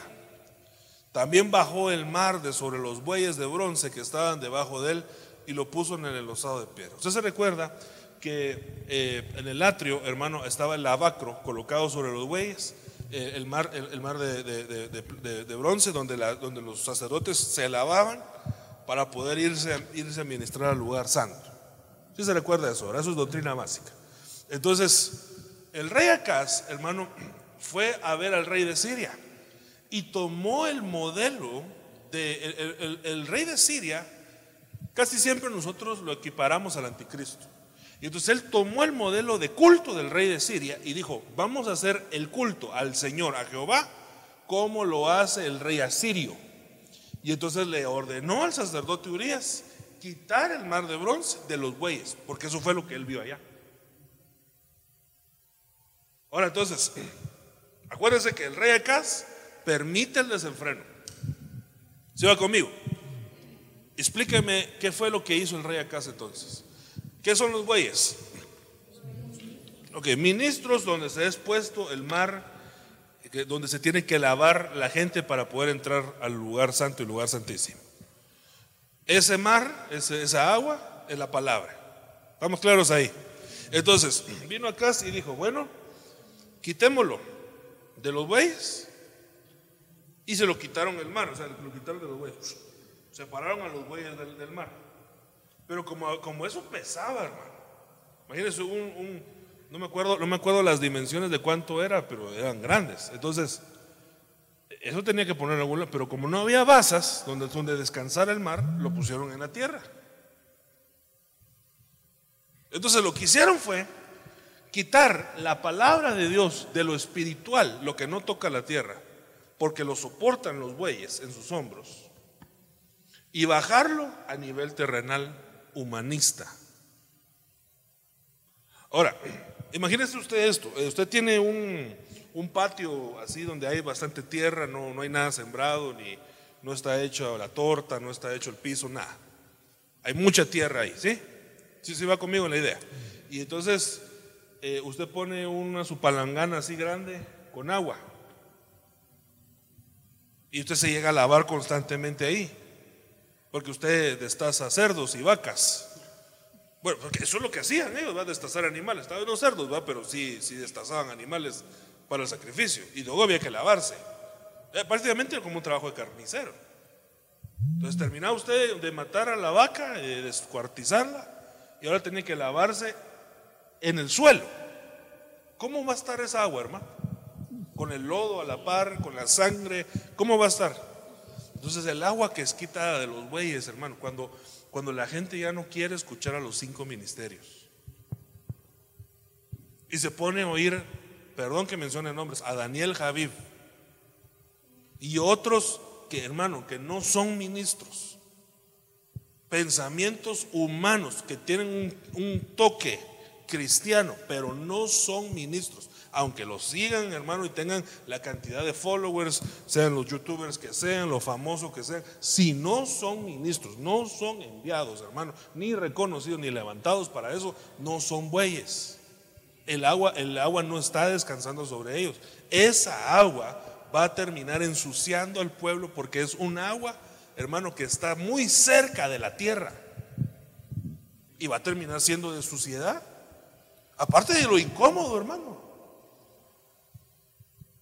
También bajó el mar de sobre los bueyes de bronce que estaban debajo de él y lo puso en el enlosado de piedra. Usted se recuerda que eh, en el atrio, hermano, estaba el lavacro colocado sobre los bueyes, eh, el mar, el, mar de, bronce donde, donde los sacerdotes se lavaban para poder irse, irse a ministrar al lugar santo. ¿Sí se recuerda eso? Ahora eso es doctrina básica. Entonces, el rey Acaz, hermano, fue a ver al rey de Siria y tomó el modelo de el, rey de Siria, casi siempre nosotros lo equiparamos al anticristo. Y entonces él tomó el modelo de culto del rey de Siria y dijo, vamos a hacer el culto al Señor, a Jehová, como lo hace el rey asirio. Y entonces le ordenó al sacerdote Urias quitar el mar de bronce de los bueyes, porque eso fue lo que él vio allá. Ahora entonces, [clears throat] acuérdense que el rey Acaz permite el desenfreno. ¿Se va conmigo? Explíqueme qué fue lo que hizo el rey Acaz entonces. ¿Qué son los bueyes? Ok, ministros donde se ha expuesto el mar, donde se tiene que lavar la gente para poder entrar al lugar santo y lugar santísimo. Ese mar, esa agua, es la palabra. ¿Estamos claros ahí? Entonces, vino acá y dijo, bueno, quitémoslo de los bueyes y se lo quitaron el mar, o sea, lo quitaron de los bueyes. Separaron a los bueyes del, mar. Pero como, como, eso pesaba, hermano. Imagínense un, no me acuerdo, no me acuerdo las dimensiones de cuánto era, pero eran grandes. Entonces, eso tenía que poner lado, pero como no había basas donde, donde descansar el mar, lo pusieron en la tierra. Entonces lo que hicieron fue quitar la palabra de Dios de lo espiritual, lo que no toca la tierra, porque lo soportan los bueyes en sus hombros, y bajarlo a nivel terrenal humanista. Ahora, imagínese usted esto, usted tiene un, patio así donde hay bastante tierra, no, no hay nada sembrado, ni no está hecho la torta, no está hecho el piso, nada. Hay mucha tierra ahí, ¿sí? Sí, sí va conmigo en la idea. Y entonces eh, usted pone una su palangana así grande con agua y usted se llega a lavar constantemente ahí, porque usted destaza cerdos y vacas. Bueno, porque eso es lo que hacían ellos, va a destazar animales. Estaban los cerdos, va, pero sí, sí destazaban animales para el sacrificio. Y luego había que lavarse. Eh, prácticamente como un trabajo de carnicero. Entonces terminaba usted de matar a la vaca, de descuartizarla, y ahora tenía que lavarse en el suelo. ¿Cómo va a estar esa agua, hermano? con el lodo a la par, con la sangre, ¿cómo va a estar? Entonces el agua que es quitada de los bueyes, hermano, cuando, cuando la gente ya no quiere escuchar a los cinco ministerios y se pone a oír, perdón que mencione nombres, a Daniel Javid y otros que, hermano, que no son ministros, pensamientos humanos que tienen un toque cristiano, pero no son ministros aunque los sigan, hermano, y tengan la cantidad de followers, sean los youtubers que sean, los famosos que sean, si no son ministros, no son enviados, hermano, ni reconocidos ni levantados para eso, no son bueyes. El agua, el agua no está descansando sobre ellos. Esa agua va a terminar ensuciando al pueblo porque es un agua, hermano, que está muy cerca de la tierra. Y va a terminar siendo de suciedad. Aparte de lo incómodo, hermano.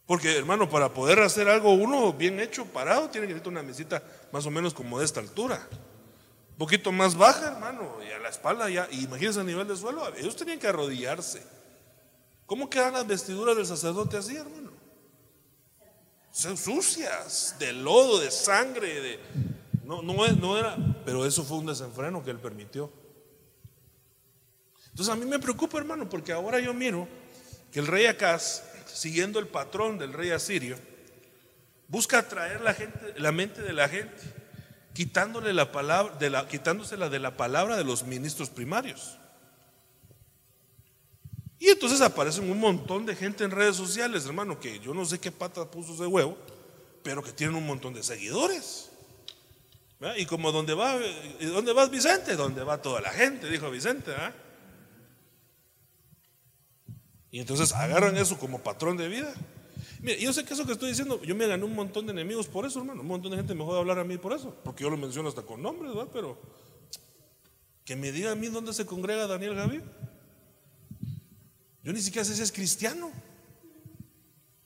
Porque, hermano, para poder hacer algo uno bien hecho, parado, tiene que tener una mesita más o menos como de esta altura. Un poquito más baja, hermano, y a la espalda ya. Imagínense a nivel de suelo, ellos tenían que arrodillarse. ¿Cómo quedan las vestiduras del sacerdote así, hermano? Son sucias, de lodo, de sangre, de... No, no, no era, pero eso fue un desenfreno que él permitió. Entonces a mí me preocupa, hermano, porque ahora yo miro que el rey Acaz, siguiendo el patrón del rey asirio, busca atraer la, gente, la mente de la gente, quitándole la palabra, de la, quitándosela de la palabra de los ministros primarios. Y entonces aparecen un montón de gente en redes sociales, hermano, que yo no sé qué pata puso ese huevo, pero que tienen un montón de seguidores. Y como donde va, ¿y ¿dónde vas Vicente? Donde va toda la gente, dijo Vicente. ¿verdad? Y entonces agarran eso como patrón de vida. Mira, yo sé que eso que estoy diciendo, yo me gané un montón de enemigos por eso, hermano. Un montón de gente me joda hablar a mí por eso, porque yo lo menciono hasta con nombres, ¿verdad? Pero que me diga a mí dónde se congrega Daniel Gaví. Yo ni siquiera sé si es cristiano.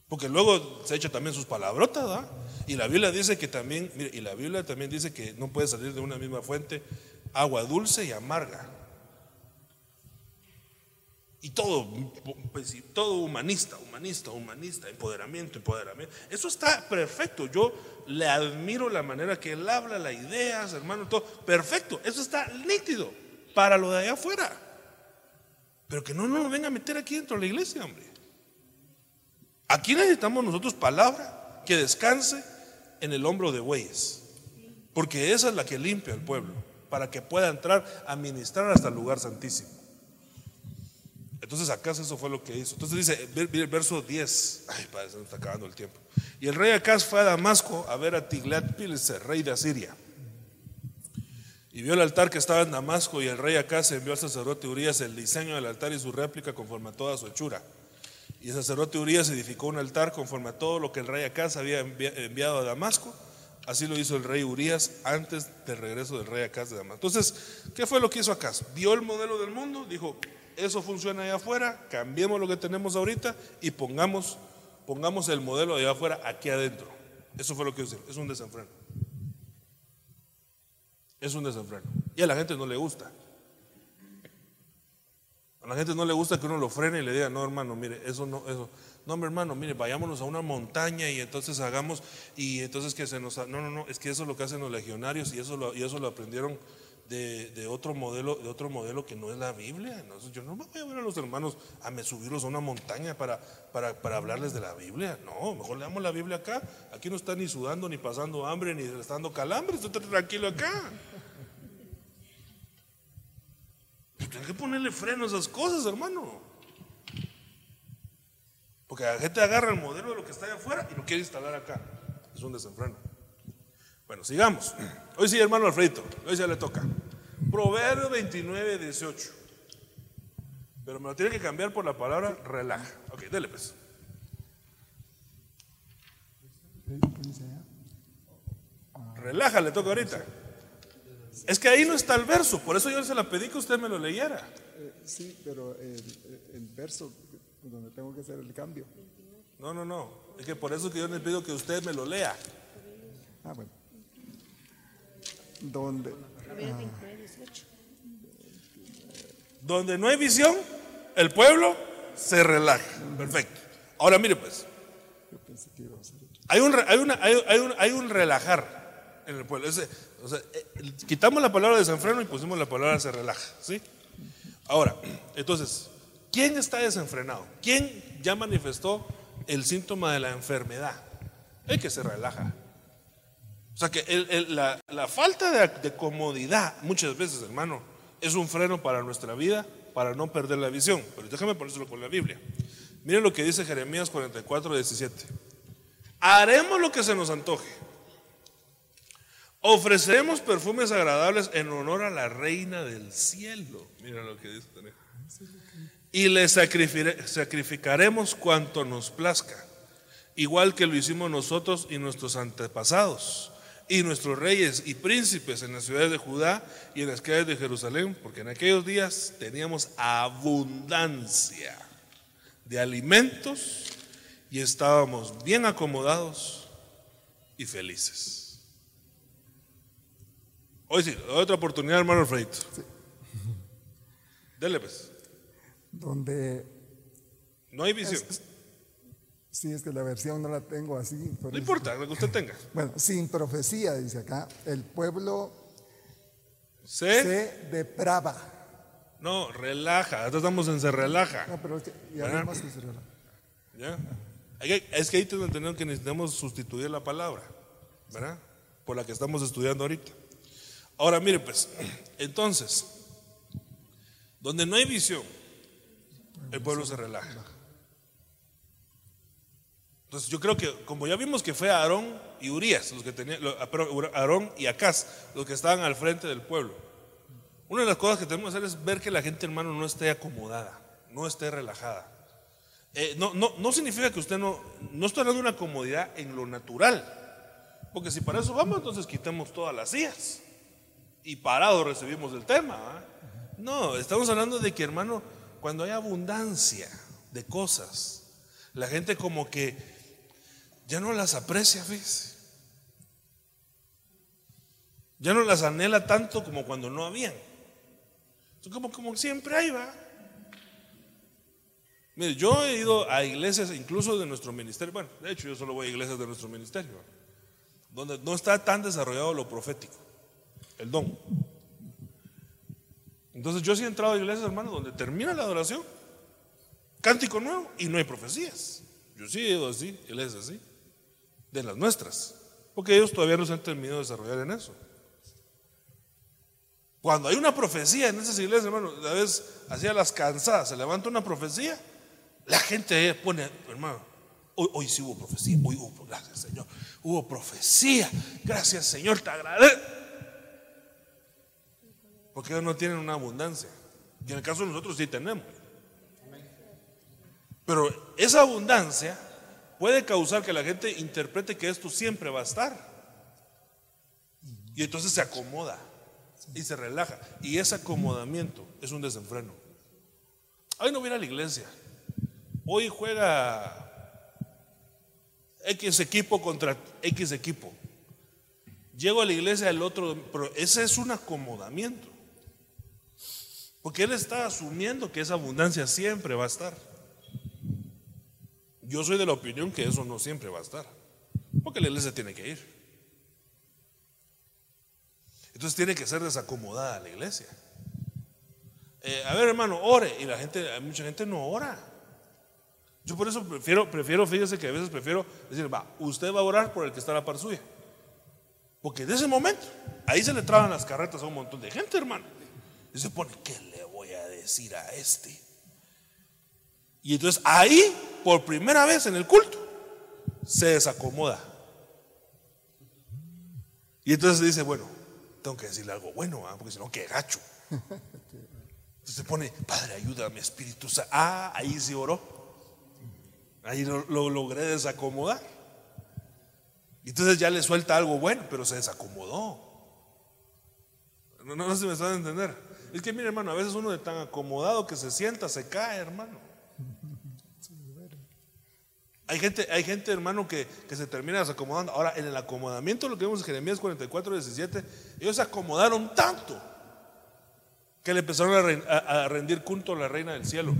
Porque luego se echa también sus palabrotas, ¿verdad? Y la Biblia dice que también, mire, y la Biblia también dice que no puede salir de una misma fuente agua dulce y amarga. Y todo, pues, y todo humanista, humanista, humanista, empoderamiento, empoderamiento. Eso está perfecto. Yo le admiro la manera que él habla, las ideas, hermano, todo. Perfecto. Eso está nítido para lo de allá afuera. Pero que no nos venga a meter aquí dentro de la iglesia, hombre. Aquí necesitamos nosotros palabra que descanse en el hombro de bueyes. Porque esa es la que limpia al pueblo. Para que pueda entrar a ministrar hasta el lugar santísimo. Entonces acá eso fue lo que hizo. Entonces dice, ve el verso 10. Ay, padre, se nos está acabando el tiempo. Y el rey Acaz fue a Damasco a ver a Tiglat-Pileser, rey de Asiria. Y vio el altar que estaba en Damasco y el rey Acaz envió al sacerdote Urias el diseño del altar y su réplica conforme a toda su hechura. Y el sacerdote Urias edificó un altar conforme a todo lo que el rey Acaz había envi- enviado a Damasco. Así lo hizo el rey Urias antes del regreso del rey Acaz de Damasco. Entonces, ¿qué fue lo que hizo Acaz? Vio el modelo del mundo, dijo, eso funciona allá afuera, cambiemos lo que tenemos ahorita y pongamos, pongamos el modelo de allá afuera aquí adentro. Eso fue lo que hizo, es un desenfreno. Es un desenfreno. Y a la gente no le gusta. A la gente no le gusta que uno lo frene y le diga, no hermano, mire, eso no, eso. No, mi hermano, mire, vayámonos a una montaña y entonces hagamos, y entonces que se nos... No, no, no, es que eso es lo que hacen los legionarios y eso lo, y eso lo aprendieron de, otro modelo, de otro modelo que no es la Biblia. Yo no me voy a ver a los hermanos a me subirlos a una montaña para, para, para hablarles de la Biblia. No, mejor leamos la Biblia acá. Aquí no está ni sudando, ni pasando hambre, ni estando calambres. Usted está tranquilo acá. Tiene que ponerle freno a esas cosas, hermano. Porque la gente agarra el modelo de lo que está allá afuera y lo quiere instalar acá. Es un desenfreno. Bueno, sigamos. Hoy sí, hermano Alfredito. Hoy ya le toca. Proverbio 29, 18. Pero me lo tiene que cambiar por la palabra relaja. Ok, dele pues. Relaja, le toca ahorita. Es que ahí no está el verso, por eso yo se la pedí que usted me lo leyera. Eh, sí, pero el, el verso donde tengo que hacer el cambio. No, no, no. Es que por eso que yo le pido que usted me lo lea. Ah, bueno. Donde, Proverbios 29, 18. Donde no hay visión, el pueblo se relaja. Perfecto. Ahora mire pues, yo pensé que iba a hacer otro. hay un, hay una, hay, hay un, hay un relajar en el pueblo. Ese- o sea, eh, quitamos la palabra desenfreno y pusimos la palabra se relaja. ¿sí? Ahora, entonces, ¿quién está desenfrenado? ¿Quién ya manifestó el síntoma de la enfermedad? El que se relaja. O sea que la, falta de, de comodidad muchas veces, hermano, es un freno para nuestra vida, para no perder la visión. Pero déjame ponérselo con la Biblia. Miren lo que dice Jeremías 44, 17. Haremos lo que se nos antoje. Ofreceremos perfumes agradables en honor a la reina del cielo. Mira lo que dice. Y le sacrificaremos cuanto nos plazca, igual que lo hicimos nosotros y nuestros antepasados, y nuestros reyes y príncipes en las ciudades de Judá y en las calles de Jerusalén, porque en aquellos días teníamos abundancia de alimentos y estábamos bien acomodados y felices. Hoy sí, otra oportunidad, hermano Alfredito. Dele pues. donde No hay visión. Sí, es que la versión no la tengo así. No importa, lo que usted tenga. [laughs] Bueno, sin profecía, dice acá, el pueblo Se, se deprava. no, relaja. Ahora estamos en se relaja. No, pero es que ya Ajá. vimos que se relaja. ¿Ya? Que- Es que ahí tengo entendido que necesitamos sustituir la palabra, ¿verdad? Por la que estamos estudiando ahorita. Ahora, mire, pues, [clears throat] entonces, donde no hay visión, el pueblo se relaja. Entonces, yo creo que, como ya vimos que fue Aarón y Urias, los que tenían, ah, Ur- Aarón y Acaz, los que estaban al frente del pueblo. Una de las cosas que tenemos que hacer es ver que la gente, hermano, no esté acomodada, no esté relajada. Eh, no, no, no significa que usted no, no hablando de una comodidad en lo natural. Porque si para eso vamos, entonces quitemos todas las sillas. Y parados recibimos el tema. No, estamos hablando de que, hermano, cuando hay abundancia de cosas, la gente como que ya no las aprecia, fíjese. Ya no las anhela tanto como cuando no habían. Como, como siempre hay, va. Mire, yo he ido a iglesias, incluso de nuestro ministerio, bueno, de hecho yo solo voy a iglesias de nuestro ministerio, donde no está tan desarrollado lo profético, el don. Entonces yo sí he entrado a iglesias, hermano, donde termina la adoración, cántico nuevo y no hay profecías. Yo sí he ido así, iglesias así, de las nuestras, porque ellos todavía no se han terminado de desarrollar en eso. Cuando hay una profecía en esas iglesias, hermano, a veces hacía las cansadas, se levanta una profecía, la gente pone, hermano, hoy, sí hubo profecía, hoy hubo, gracias Señor, hubo profecía, gracias Señor, te agradezco. Porque ellos no tienen una abundancia. Y en el caso de nosotros sí tenemos. Pero esa abundancia puede causar que la gente interprete que esto siempre va a estar. Y entonces se acomoda y se relaja. Y ese acomodamiento es un desenfreno. Hoy no ir a la iglesia. Hoy juega X equipo contra X equipo. Llego a la iglesia el otro, pero ese es un acomodamiento. Porque él está asumiendo que esa abundancia siempre va a estar. Yo soy de la opinión que eso no siempre va a estar. Porque la iglesia tiene que ir. Entonces tiene que ser desacomodada la iglesia. Eh, a ver, hermano, ore. Y la gente, mucha gente no ora. Yo por eso prefiero, prefiero, fíjese que a veces prefiero decir, va, usted va a orar por el que está a la par suya. Porque en ese momento, ahí se le traban las carretas a un montón de gente, hermano. Y se pone, ¿qué le voy a decir a este? Y entonces ahí, por primera vez en el culto, se desacomoda. Y entonces dice, bueno, tengo que decirle algo bueno, ¿ah? porque si no, qué gacho. Entonces se pone, Padre, ayúdame, Espíritu. Ah, ahí sí oró. Ahí lo, lo logré desacomodar. Y entonces ya le suelta algo bueno, pero se desacomodó. No, no, no se me está a entender. Es que mire, hermano, a veces uno de tan acomodado que se sienta, se cae, hermano. Hay gente, hay gente, hermano, que, que se termina desacomodando. Ahora, en el acomodamiento, lo que vemos en Jeremías 44, 17, ellos se acomodaron tanto que le empezaron a, re- a- a rendir culto a la reina del cielo.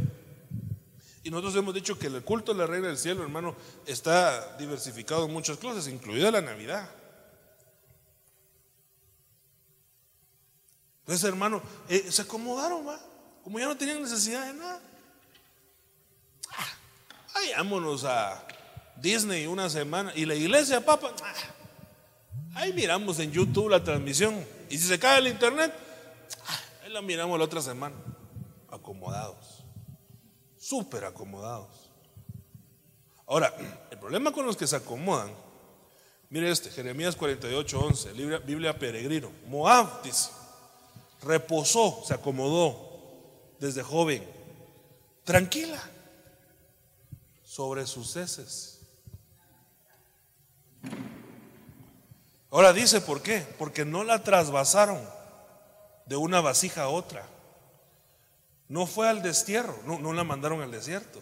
Y nosotros hemos dicho que el culto a la reina del cielo, hermano, está diversificado en muchas cosas, incluida la Navidad. Entonces, hermano, eh, se acomodaron, va. Como ya no tenían necesidad de nada. Vayámonos a Disney una semana. Y la iglesia, papa. ah, Ahí miramos en YouTube la transmisión. Y si se cae el internet, ah, ahí la miramos la otra semana. Acomodados. Súper acomodados. Ahora, el problema con los que se acomodan, mire este, Jeremías 48, 11, Biblia, Biblia peregrino. Moab dice, reposó, se acomodó desde joven, tranquila, sobre sus heces. Ahora dice, ¿por qué? Porque no la trasvasaron de una vasija a otra. No fue al destierro, no, la mandaron al desierto.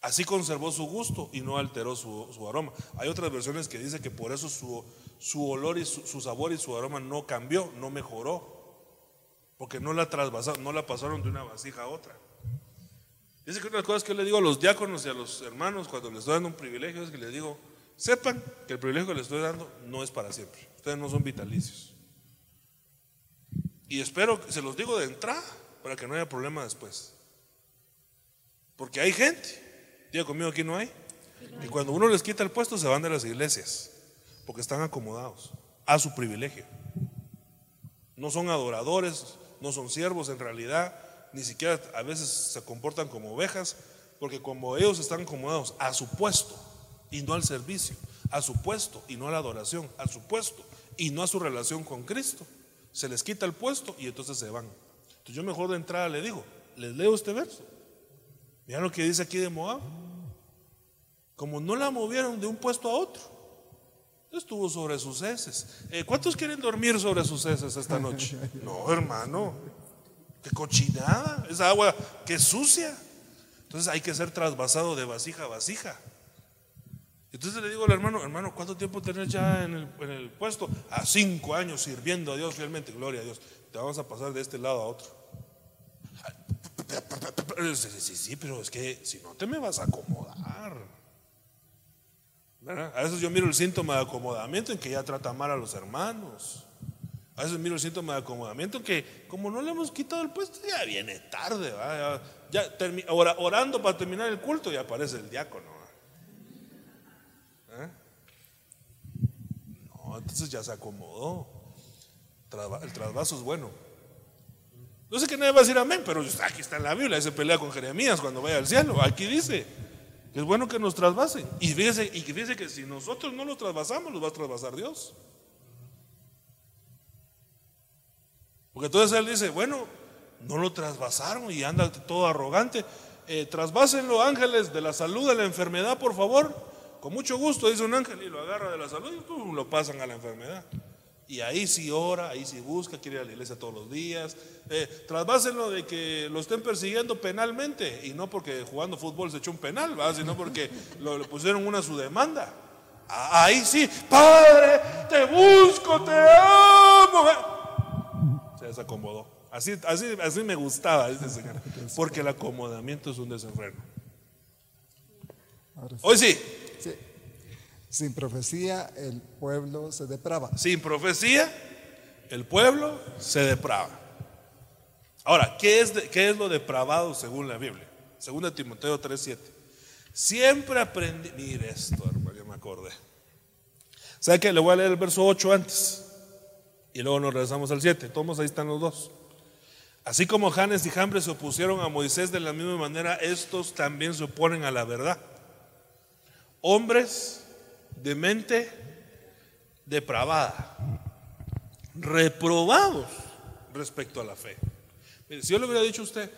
Así conservó su gusto y no alteró su, aroma. Hay otras versiones que dicen que por eso su, su olor y su, su sabor y su aroma no cambió, no mejoró. Porque no la trasvasaron, no la pasaron de una vasija a otra. Dice que una de las cosas que yo le digo a los diáconos y a los hermanos cuando les estoy dando un privilegio es que les digo, sepan que el privilegio que les estoy dando no es para siempre. Ustedes no son vitalicios. Y espero, que se los digo de entrada, para que no haya problema después. Porque hay gente, diga conmigo, aquí no hay, y cuando uno les quita el puesto se van de las iglesias, porque están acomodados a su privilegio. No son adoradores, no son siervos en realidad, ni siquiera a veces se comportan como ovejas, porque como ellos están acomodados a su puesto y no al servicio, a su puesto y no a la adoración, a su puesto y no a su relación con Cristo, se les quita el puesto y entonces se van. Entonces yo mejor de entrada le digo, les leo este verso. Vean lo que dice aquí de Moab. Como no la movieron de un puesto a otro, estuvo sobre sus heces. Eh, ¿Cuántos quieren dormir sobre sus heces esta noche? [laughs] No, hermano. Cochinada. Esa agua, qué sucia. Entonces hay que ser trasvasado de vasija a vasija. Entonces le digo al hermano, hermano, ¿cuánto tiempo tenés ya en el, puesto? A cinco años sirviendo a Dios fielmente, gloria a Dios. Te vamos a pasar de este lado a otro. Sí, sí, sí, pero es que si no te me vas a acomodar. A veces yo miro el síntoma de acomodamiento en que ya trata mal a los hermanos. A veces miro el síntoma de acomodamiento en que como no le hemos quitado el puesto, ya viene tarde. ¿va? Ya, orando para terminar el culto ya aparece el diácono. ¿Eh? No, entonces ya se acomodó. El trasvaso es bueno. No sé que nadie va a decir amén, pero aquí está en la Biblia, se pelea con Jeremías cuando vaya al cielo. Aquí dice que es bueno que nos trasvasen. Y fíjese, y fíjese que si nosotros no los trasvasamos, los va a trasvasar Dios. Porque entonces él dice, bueno, no lo trasvasaron y anda todo arrogante. Eh, trasvásenlo, ángeles, de la salud, de la enfermedad, por favor. Con mucho gusto, dice un ángel, y lo agarra de la salud y lo pasan a la enfermedad. Y ahí sí ora, ahí sí busca, quiere ir a la iglesia todos los días. Eh, trasvásenlo de que lo estén persiguiendo penalmente, y no porque jugando fútbol se echó un penal, sino porque lo, le pusieron una su demanda. Ah, Ahí sí, Padre, te busco, te amo. Se desacomodó. Así, así, así me gustaba este señor. Porque el acomodamiento es un desenfreno. Sí. Hoy sí, Sí. Sin profecía el pueblo se deprava. sin profecía, el pueblo se deprava. Ahora, ¿qué es, de- qué es lo depravado según la Biblia? Según de Timoteo 3:7. Siempre aprendí. Mire esto, hermano, ya me acordé. ¿Sabe qué? Le voy a leer el verso 8 antes. Y luego nos regresamos al 7. Todos ahí están los dos. Así como Janes y Jambres se opusieron a Moisés de la misma manera, estos también se oponen a la verdad. Hombres de mente depravada, reprobados respecto a la fe. Mire, si yo le hubiera dicho a usted,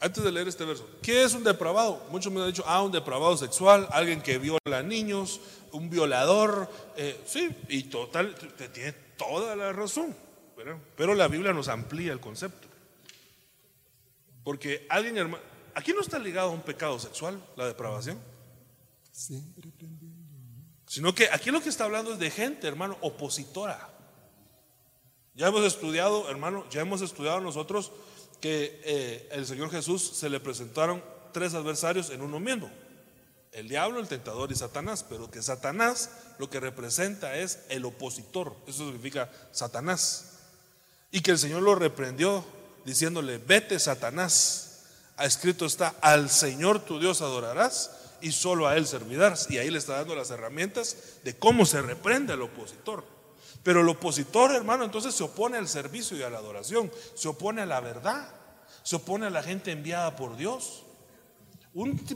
antes de leer este verso, ¿qué es un depravado? Muchos me han dicho, ah, un depravado sexual, alguien que viola niños, un violador, eh, sí, y total, tiene toda la razón, ¿verdad? pero la Biblia nos amplía el concepto. Porque alguien, hermano, aquí no está ligado a un pecado sexual, la depravación. Siempre. Sino que aquí lo que está hablando es de gente, hermano, opositora. Ya hemos estudiado, hermano, ya hemos estudiado nosotros que eh, el Señor Jesús se le presentaron tres adversarios en uno mismo. El diablo, el tentador y Satanás. Pero que Satanás lo que representa es el opositor. Eso significa Satanás. Y que el Señor lo reprendió diciéndole, vete Satanás. Ha escrito está, al Señor tu Dios adorarás y solo a Él servirás. Y ahí le está dando las herramientas de cómo se reprende al opositor. Pero el opositor, hermano, entonces se opone al servicio y a la adoración, se opone a la verdad, se opone a la gente enviada por Dios.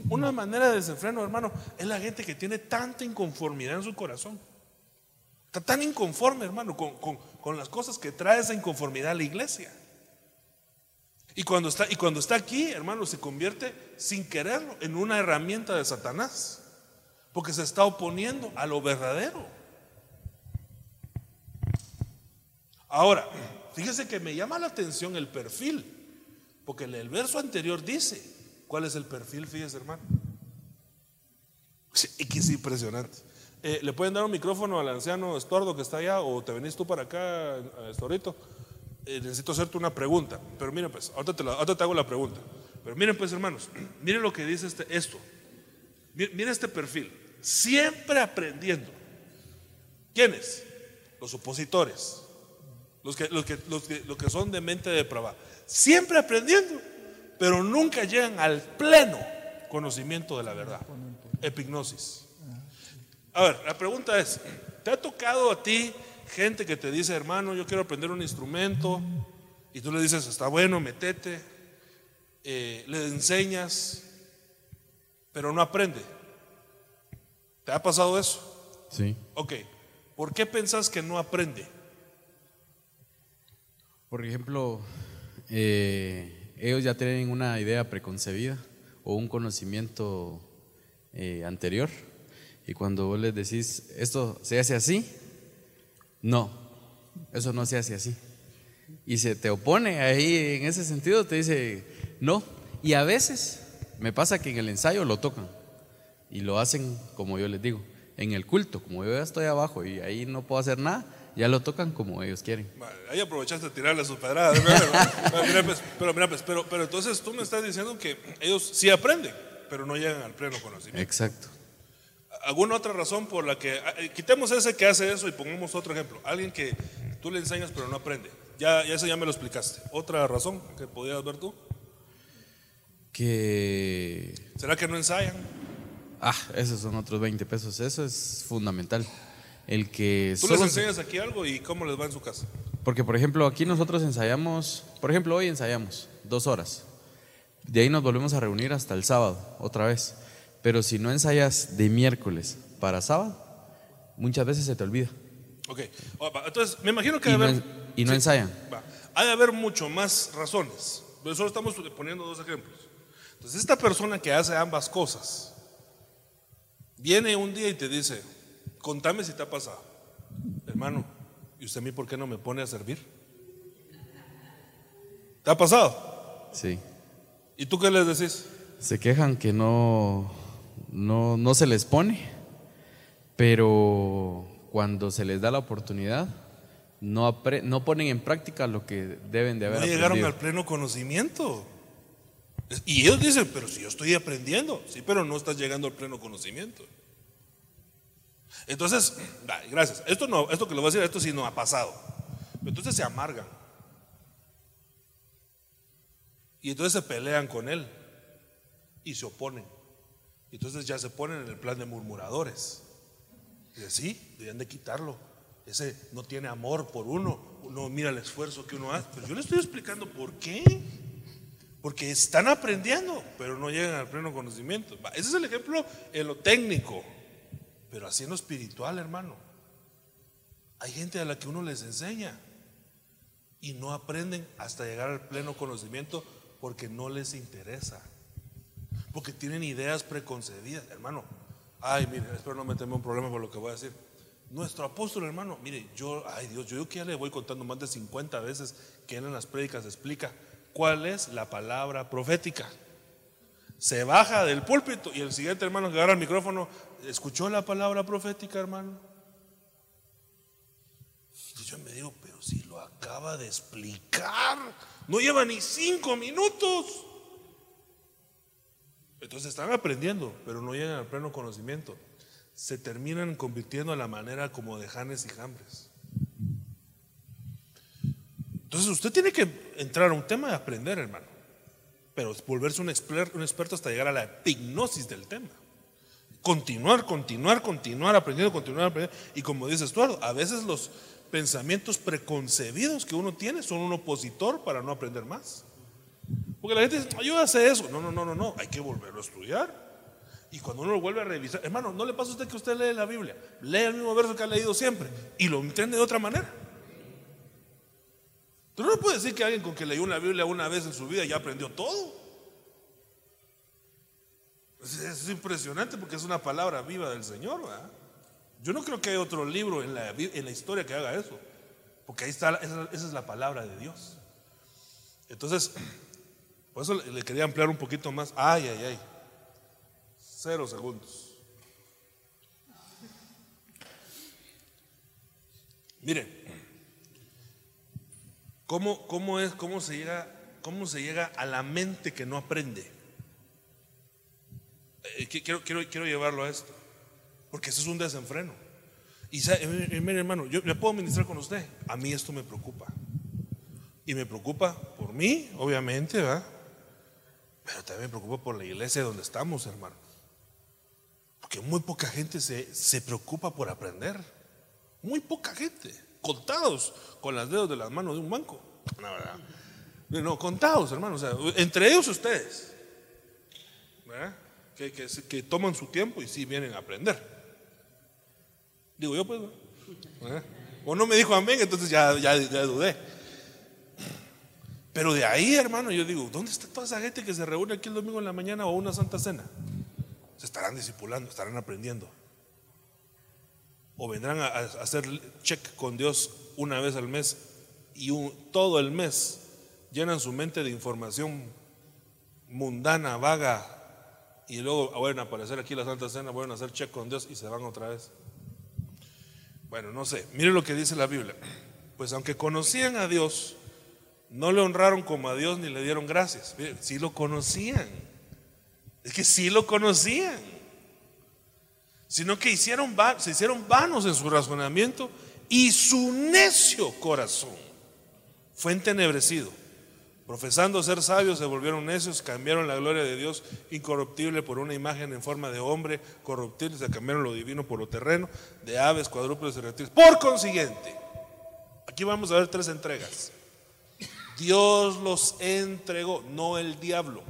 Una manera de desenfreno, hermano, es la gente que tiene tanta inconformidad en su corazón. Está tan inconforme, hermano, con, con- con las cosas que trae esa inconformidad a la iglesia. Y cuando, está, y cuando está aquí, hermano, se convierte sin quererlo en una herramienta de Satanás. Porque se está oponiendo a lo verdadero. Ahora, fíjese que me llama la atención el perfil. Porque el verso anterior dice, ¿cuál es el perfil? Fíjese, hermano. Sí, que es impresionante. Eh, ¿Le pueden dar un micrófono al anciano Estuardo que está allá o te venís tú para acá, eh, Estuardito? Eh, necesito hacerte una pregunta. Pero mira, pues, ahorita te, hago la pregunta. Pero miren pues hermanos, [clears throat] miren lo que dice este, esto. Mi- Miren este perfil. Siempre aprendiendo. ¿Quiénes? Los opositores. Los que, los, que, los, que, los que son de mente depravada. Siempre aprendiendo. Pero nunca llegan al pleno conocimiento de la verdad. Epignosis. A ver, la pregunta es, ¿te ha tocado a ti gente que te dice, hermano, yo quiero aprender un instrumento? Y tú le dices, está bueno, metete, eh, le enseñas, pero no aprende. ¿Te ha pasado eso? Sí. Ok, ¿por qué pensás que no aprende? Por ejemplo, eh, ellos ya tienen una idea preconcebida o un conocimiento eh, anterior. Y cuando vos les decís, esto se hace así, no, eso no se hace así. Y se te opone ahí en ese sentido, te dice, no. Y a veces me pasa que en el ensayo lo tocan y lo hacen como yo les digo. En el culto, como yo ya estoy abajo y ahí no puedo hacer nada, ya lo tocan como ellos quieren. Ahí aprovechaste de tirarle sus pedradas. Pero, mira, pues, pero, mira, pues, pero, pero entonces tú me estás diciendo que ellos sí aprenden, pero no llegan al pleno conocimiento. Exacto. ¿Alguna otra razón por la que... eh, Quitemos ese que hace eso y pongamos otro ejemplo. Alguien que tú le enseñas pero no aprende. Ya, ya eso ya me lo explicaste. ¿Otra razón que podías ver tú? Que ¿Será que no ensayan? Ah, esos son otros 20 pesos. Eso es fundamental. El que Tú les enseñas aquí algo y cómo les va en su casa. Porque, por ejemplo, aquí nosotros ensayamos, por ejemplo, hoy ensayamos dos horas. De ahí nos volvemos a reunir hasta el sábado, otra vez. Pero si no ensayas de miércoles para sábado, muchas veces se te olvida. Ok. Oh, Entonces, me imagino que Y no, haber... en- y no ensayan. Va. Ha de haber mucho más razones. Pero solo estamos poniendo dos ejemplos. Entonces, esta persona que hace ambas cosas, viene un día y te dice, contame si te ha pasado. Hermano, ¿y usted a mí por qué no me pone a servir? ¿Te ha pasado? Sí. ¿Y tú qué les decís? Se quejan que no, no, no se les pone, pero cuando se les da la oportunidad, no, apre- no ponen en práctica lo que deben de haber No llegaron aprendido. al pleno conocimiento. Y ellos dicen, pero si yo estoy aprendiendo, sí, pero no estás llegando al pleno conocimiento. Entonces, gracias. Esto no, esto que le voy a decir, esto sí no ha pasado. Entonces se amargan. Y entonces se pelean con él. Y se oponen. Y entonces ya se ponen en el plan de murmuradores. Dice, sí, deberían de quitarlo. Ese no tiene amor por uno. Uno mira el esfuerzo que uno hace. Pero yo le estoy explicando por qué. Porque están aprendiendo, pero no llegan al pleno conocimiento. Ese es el ejemplo en lo técnico. Pero así en lo espiritual, hermano. Hay gente a la que uno les enseña y no aprenden hasta llegar al pleno conocimiento porque no les interesa. Porque tienen ideas preconcebidas, hermano. Ay, mire, espero no meterme un problema por lo que voy a decir. Nuestro apóstol, hermano, mire, yo, ay Dios, yo, yo que ya le voy contando más de 50 veces que él en las prédicas explica cuál es la palabra profética. Se baja del púlpito y el siguiente hermano que agarra el micrófono, ¿escuchó la palabra profética, hermano? Y yo me digo, pero si lo acaba de explicar, no lleva ni cinco minutos. Entonces están aprendiendo, pero no llegan al pleno conocimiento. Se terminan convirtiendo a la manera como de Janes y Jambres. Entonces usted tiene que entrar a un tema de aprender, hermano, pero volverse un, exper- un experto hasta llegar a la epignosis del tema. Continuar, continuar, continuar aprendiendo, continuar aprendiendo. Y como dice Estuardo, a veces los pensamientos preconcebidos que uno tiene son un opositor para no aprender más. Porque la gente dice, "Ah, yo hace eso. No, no, no, no, no, hay que volverlo a estudiar. Y cuando uno lo vuelve a revisar, hermano, ¿no le pasa a usted que usted lee la Biblia? Lee el mismo verso que ha leído siempre y lo entiende de otra manera. Tú no puedes decir que alguien con que leyó una Biblia una vez en su vida ya aprendió todo. Es, es impresionante porque es una palabra viva del Señor. Yo no creo que haya otro libro en la, historia que haga eso. Porque ahí está, esa, es la palabra de Dios. Entonces, por eso le, le quería ampliar un poquito más. Ay, ay, ay. Cero segundos. Miren, ¿cómo, cómo, es, ¿cómo se llega ¿cómo se llega a la mente que no aprende? Eh, qui- quiero, quiero, quiero llevarlo a esto, porque eso es un desenfreno. Y sa- eh, mire, hermano, yo le puedo ministrar con usted, a mí esto me preocupa. Y me preocupa por mí, obviamente, ¿verdad? Pero también me preocupa por la iglesia donde estamos, hermano. Porque muy poca gente se, se preocupa por aprender. Muy poca gente. Contados con las dedos de las manos de un banco. No, ¿verdad? No, contados, hermano. Entre ellos ustedes. ¿verdad? Que, que, toman su tiempo y sí vienen a aprender. Digo yo, pues. ¿verdad? O no me dijo amén, entonces ya, ya, dudé. Pero de ahí, hermano, yo digo, ¿dónde está toda esa gente que se reúne aquí el domingo en la mañana o una santa cena? Se estarán discipulando, estarán aprendiendo. O vendrán a, a hacer check con Dios una vez al mes y un- todo el mes llenan su mente de información mundana, vaga, y luego vuelven a aparecer aquí la Santa Cena, vuelven a hacer check con Dios y se van otra vez. Bueno, no sé, mire lo que dice la Biblia. Pues aunque conocían a Dios, no le honraron como a Dios ni le dieron gracias. Mire, sí lo conocían. Es que sí lo conocían. Sino que hicieron se hicieron vanos en su razonamiento y su necio corazón fue entenebrecido. Profesando ser sabios, se volvieron necios, cambiaron la gloria de Dios incorruptible por una imagen en forma de hombre corruptible, se cambiaron lo divino por lo terreno, de aves, cuadrúpedos y reptiles. Por consiguiente, aquí vamos a ver tres entregas. Dios los entregó, no el diablo.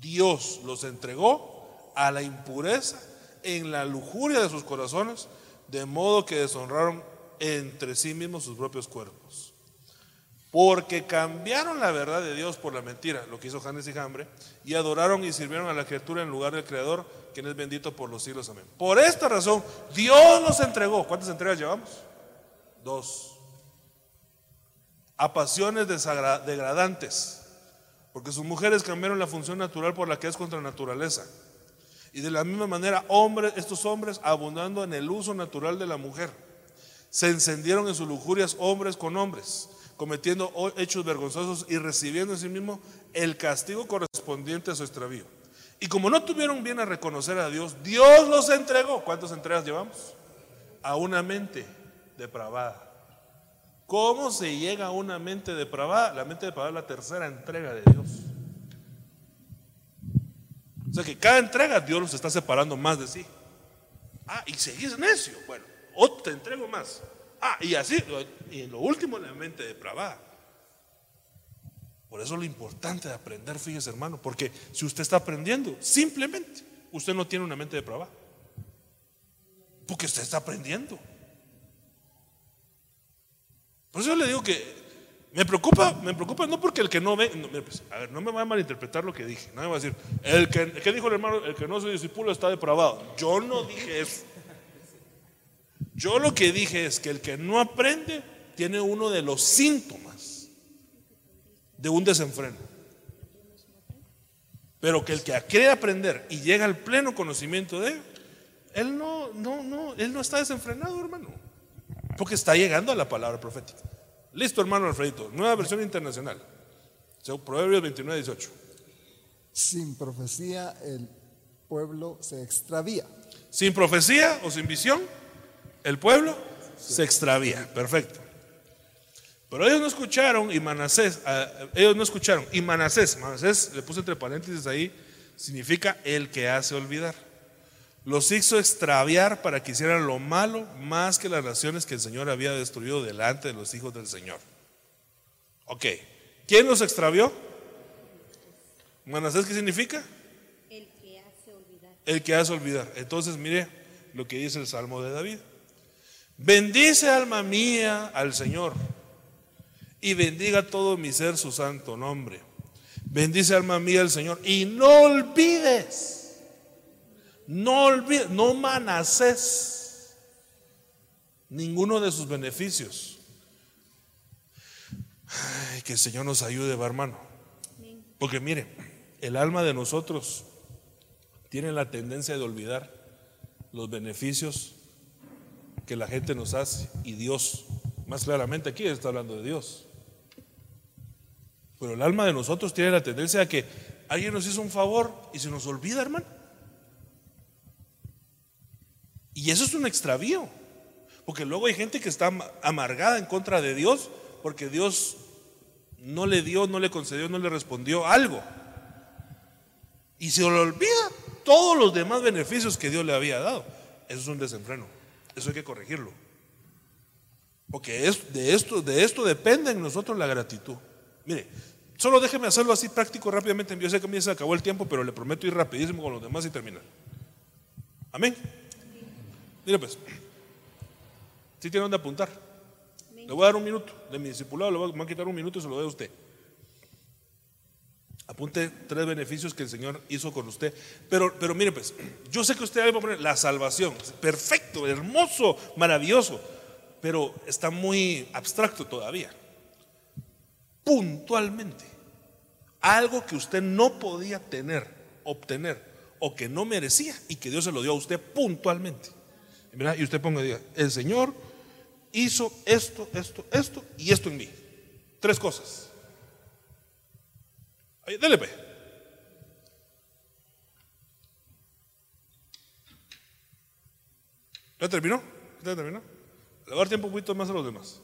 Dios los entregó a la impureza en la lujuria de sus corazones, de modo que deshonraron entre sí mismos sus propios cuerpos. Porque cambiaron la verdad de Dios por la mentira, lo que hizo Janes y Jambre, y adoraron y sirvieron a la criatura en lugar del Creador, quien es bendito por los siglos. Amén. Por esta razón, Dios los entregó. ¿Cuántas entregas llevamos? Dos. A pasiones degradantes, porque sus mujeres cambiaron la función natural por la que es contra naturaleza. Y de la misma manera, hombres, estos hombres, abundando en el uso natural de la mujer, se encendieron en sus lujurias hombres con hombres, cometiendo ho- hechos vergonzosos y recibiendo en sí mismo el castigo correspondiente a su extravío. Y como no tuvieron bien a reconocer a Dios, Dios los entregó. ¿Cuántas entregas llevamos? A una mente depravada. ¿Cómo se llega a una mente depravada? La mente depravada es la tercera entrega de Dios. O sea que cada entrega Dios los está separando más de sí. Ah, y seguís necio. Bueno, otro te entrego más. Ah, y así. Y en lo último, la mente depravada. Por eso lo importante de aprender, fíjese hermano, porque si usted está aprendiendo, simplemente usted no tiene una mente depravada. Porque usted está aprendiendo. Por eso le digo que me preocupa, me preocupa no porque el que no ve, no, pues, a ver, no me va a malinterpretar lo que dije, no me va a decir, el que, ¿qué dijo el hermano? El que no se discípulo está depravado. Yo no dije eso. Yo lo que dije es que el que no aprende tiene uno de los síntomas de un desenfreno. Pero que el que quiere aprender y llega al pleno conocimiento de él, él no, no, no, él no está desenfrenado, hermano. Porque está llegando a la palabra profética. Listo, hermano Alfredito. Nueva versión internacional. Proverbios 29, 18. Sin profecía el pueblo se extravía. Sin profecía o sin visión, el pueblo se extravía. Perfecto. Pero ellos no escucharon y Manasés, ah, ellos no escucharon. Y Manasés, Manasés, le puse entre paréntesis ahí, significa el que hace olvidar. Los hizo extraviar para que hicieran lo malo más que las naciones que el Señor había destruido delante de los hijos del Señor. Ok, ¿quién los extravió? Manasés, ¿qué significa? El que hace olvidar. el que hace olvidar. Entonces, mire lo que dice el Salmo de David. Bendice alma mía al Señor y bendiga todo mi ser su santo nombre. Bendice alma mía al Señor y no olvides, no olvides, no manaces ninguno de sus beneficios. Ay, que el Señor nos ayude, va, hermano. Porque mire, el alma de nosotros tiene la tendencia de olvidar los beneficios que la gente nos hace y Dios. Más claramente aquí está hablando de Dios. Pero el alma de nosotros tiene la tendencia a que alguien nos hizo un favor y se nos olvida, hermano. Y eso es un extravío. Porque luego hay gente que está am- amargada en contra de Dios porque Dios no le dio, no le concedió, no le respondió algo. Y se le olvida todos los demás beneficios que Dios le había dado. Eso es un desenfreno. Eso hay que corregirlo. Porque es- de, esto, de esto depende en nosotros la gratitud. Mire, solo déjeme hacerlo así práctico rápidamente. Yo sé que a mí se acabó el tiempo, pero le prometo ir rapidísimo con los demás y terminar. Amén. Mire pues, si tiene donde apuntar. Le voy a dar un minuto de mi discipulado, le a, voy a quitar un minuto y se lo doy a usted. Apunte tres beneficios que el Señor hizo con usted. Pero, pero mire pues, yo sé que usted va a poner la salvación. Perfecto, hermoso, maravilloso. Pero está muy abstracto todavía. Puntualmente. Algo que usted no podía tener, obtener, o que no merecía y que Dios se lo dio a usted puntualmente. Y usted ponga, diga, el Señor hizo esto, esto, esto y esto en mí. Tres cosas. Ahí, dele, pues. ¿Ya terminó? ¿Ya terminó? Le a tiempo un poquito más a los demás.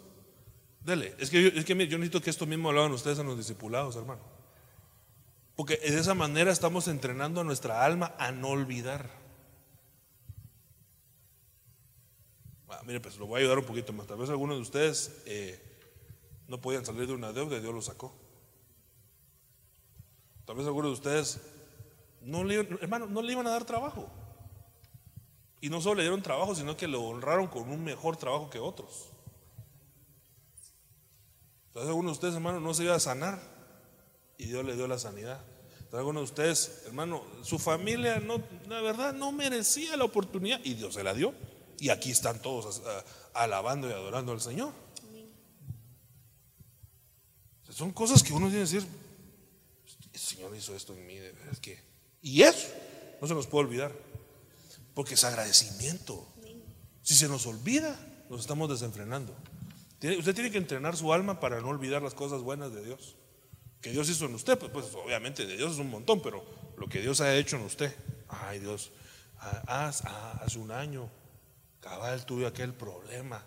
Dele. Es que, yo, es que mire, yo necesito que esto mismo hablaban ustedes en los discipulados, hermano. Porque de esa manera estamos entrenando a nuestra alma a no olvidar. Ah, mire, pues lo voy a ayudar un poquito más. Tal vez algunos de ustedes eh, no podían salir de una deuda y Dios los sacó. Tal vez algunos de ustedes no le, hermano, no le iban a dar trabajo. Y no solo le dieron trabajo, sino que lo honraron con un mejor trabajo que otros. Tal vez algunos de ustedes, hermano, no se iba a sanar y Dios le dio la sanidad. Tal vez algunos de ustedes, hermano, su familia, no, la verdad, no merecía la oportunidad y Dios se la dio. Y aquí están todos alabando y adorando al Señor. Son cosas que uno tiene que decir, Señor hizo esto en mí, de verdad que. Y eso no se nos puede olvidar, porque es agradecimiento. Si se nos olvida, nos estamos desenfrenando. Usted tiene que entrenar su alma para no olvidar las cosas buenas de Dios. Que Dios hizo en usted, pues, pues, obviamente de Dios es un montón, pero lo que Dios ha hecho en usted. Ay Dios, ah, hace un año, cabal tuve aquel problema.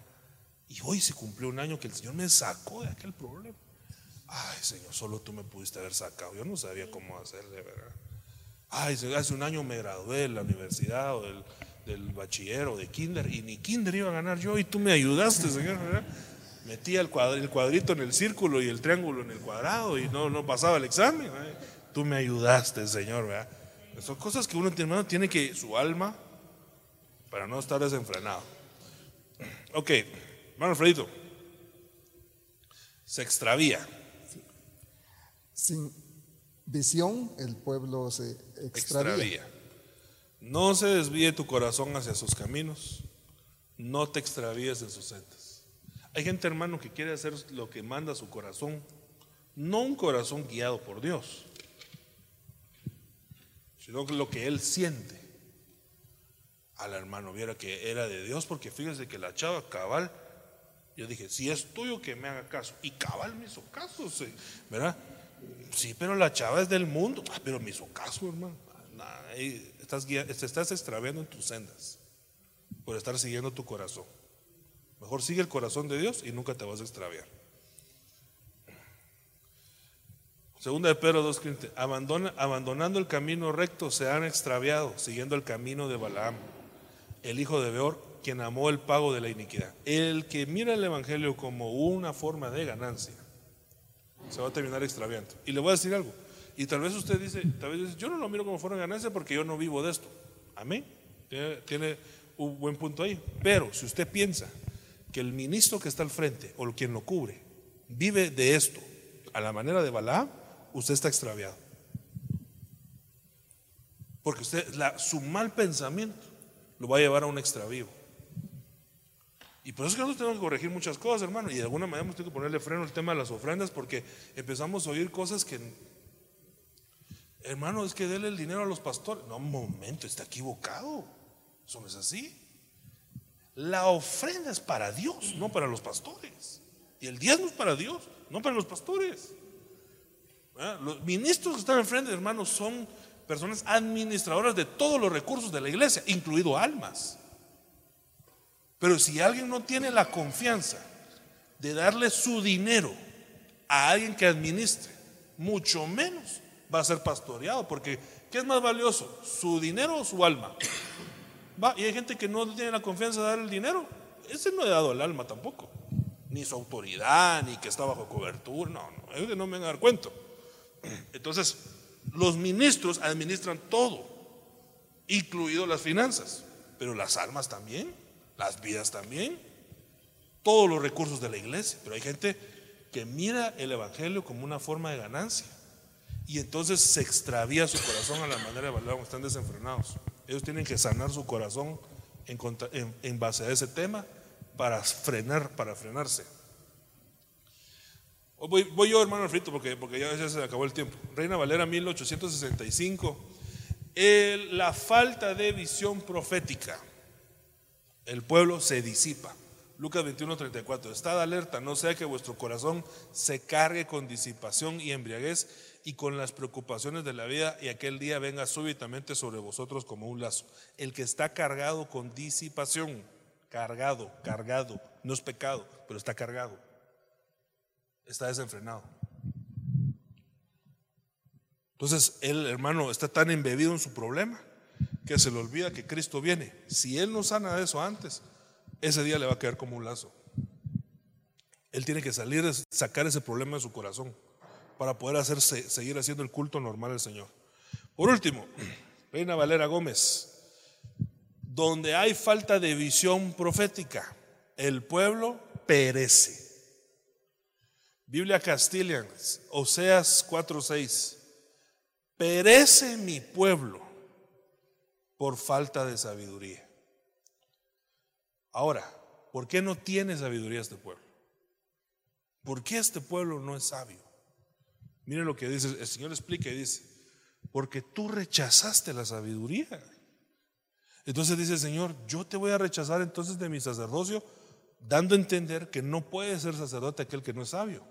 Y hoy se cumplió un año que el Señor me sacó de aquel problema. Ay, Señor, solo tú me pudiste haber sacado. Yo no sabía cómo hacerle, ¿verdad? Ay, hace un año me gradué de la universidad o del, del bachiller o de kinder y ni kinder iba a ganar yo y tú me ayudaste, Señor, ¿verdad? Metía el, cuadr- el cuadrito en el círculo y el triángulo en el cuadrado y no, no pasaba el examen. Tú me ayudaste, Señor, ¿verdad? Son cosas que uno, tiene que, su alma, para no estar desenfrenado. Ok, hermano Alfredito, se extravía. Sin visión, el pueblo se extravía. No se desvíe tu corazón hacia sus caminos, no te extravíes en sus sendas. Hay gente, hermano, que quiere hacer lo que manda su corazón, no un corazón guiado por Dios, sino lo que él siente. Al hermano viera que era de Dios, porque fíjese que la chava cabal, yo dije, si es tuyo que me haga caso, y cabal me hizo caso, ¿verdad? Sí, pero la chava es del mundo. Ah, pero me hizo caso, hermano. Nah, estás, guia- te estás extraviando en tus sendas por estar siguiendo tu corazón. Mejor sigue el corazón de Dios y nunca te vas a extraviar. Segunda de Pedro 2.15. Abandona, abandonando el camino recto se han extraviado, siguiendo el camino de Balaam, el hijo de Beor, quien amó el pago de la iniquidad. El que mira el Evangelio como una forma de ganancia, se va a terminar extraviando. Y le voy a decir algo. Y tal vez usted dice, tal vez dice, yo no lo miro como de ganancia porque yo no vivo de esto. Amén. Tiene, tiene un buen punto ahí. Pero si usted piensa que el ministro que está al frente o quien lo cubre vive de esto a la manera de Balaam, usted está extraviado. Porque usted, su mal pensamiento lo va a llevar a un extravío. Y por eso es que nosotros tenemos que corregir muchas cosas, hermano. Y de alguna manera hemos tenido que ponerle freno al tema de las ofrendas porque empezamos a oír cosas que, hermano, es que dele el dinero a los pastores. No, un momento, está equivocado. Eso no es así. La ofrenda es para Dios, no para los pastores. Y el diezmo es para Dios, no para los pastores. ¿Ah? Los ministros que están enfrente, hermanos, son personas administradoras de todos los recursos de la iglesia, incluido almas. Pero si alguien no tiene la confianza de darle su dinero a alguien que administre, mucho menos va a ser pastoreado, porque ¿qué es más valioso? ¿Su dinero o su alma? Y hay gente que no tiene la confianza de dar el dinero. Ese no ha dado el alma tampoco, ni su autoridad, ni que está bajo cobertura. No, no, es que no me van a dar cuento. Entonces, los ministros administran todo, incluido las finanzas, pero las almas también, las vidas también, todos los recursos de la iglesia. Pero hay gente que mira el Evangelio como una forma de ganancia y entonces se extravía su corazón a la manera de evaluar están desenfrenados. Ellos tienen que sanar su corazón en, base a ese tema para frenar, para frenarse. Voy, voy yo, hermano Alfrito, porque, porque ya, se acabó el tiempo. Reina Valera 1865. El- la falta de visión profética. El pueblo se disipa. Lucas 21, 34. Estad alerta, no sea que vuestro corazón se cargue con disipación y embriaguez y con las preocupaciones de la vida y aquel día venga súbitamente sobre vosotros como un lazo. El que está cargado con disipación, cargado, cargado, no es pecado, pero está cargado, está desenfrenado. Entonces, el hermano está tan embebido en su problema que se le olvida que Cristo viene. Si él no sana eso antes, ese día le va a quedar como un lazo. Él tiene que salir, sacar ese problema de su corazón para poder hacerse, seguir haciendo el culto normal al Señor. Por último, [clears throat] Reina Valera Gómez, donde hay falta de visión profética, el pueblo perece. Biblia Castilian, Oseas 4:6. Perece mi pueblo por falta de sabiduría. Ahora, ¿por qué no tiene sabiduría este pueblo? ¿Por qué este pueblo no es sabio? Miren lo que dice, el Señor explica y dice, porque tú rechazaste la sabiduría. Entonces dice el Señor, yo te voy a rechazar entonces de mi sacerdocio, dando a entender que no puede ser sacerdote aquel que no es sabio.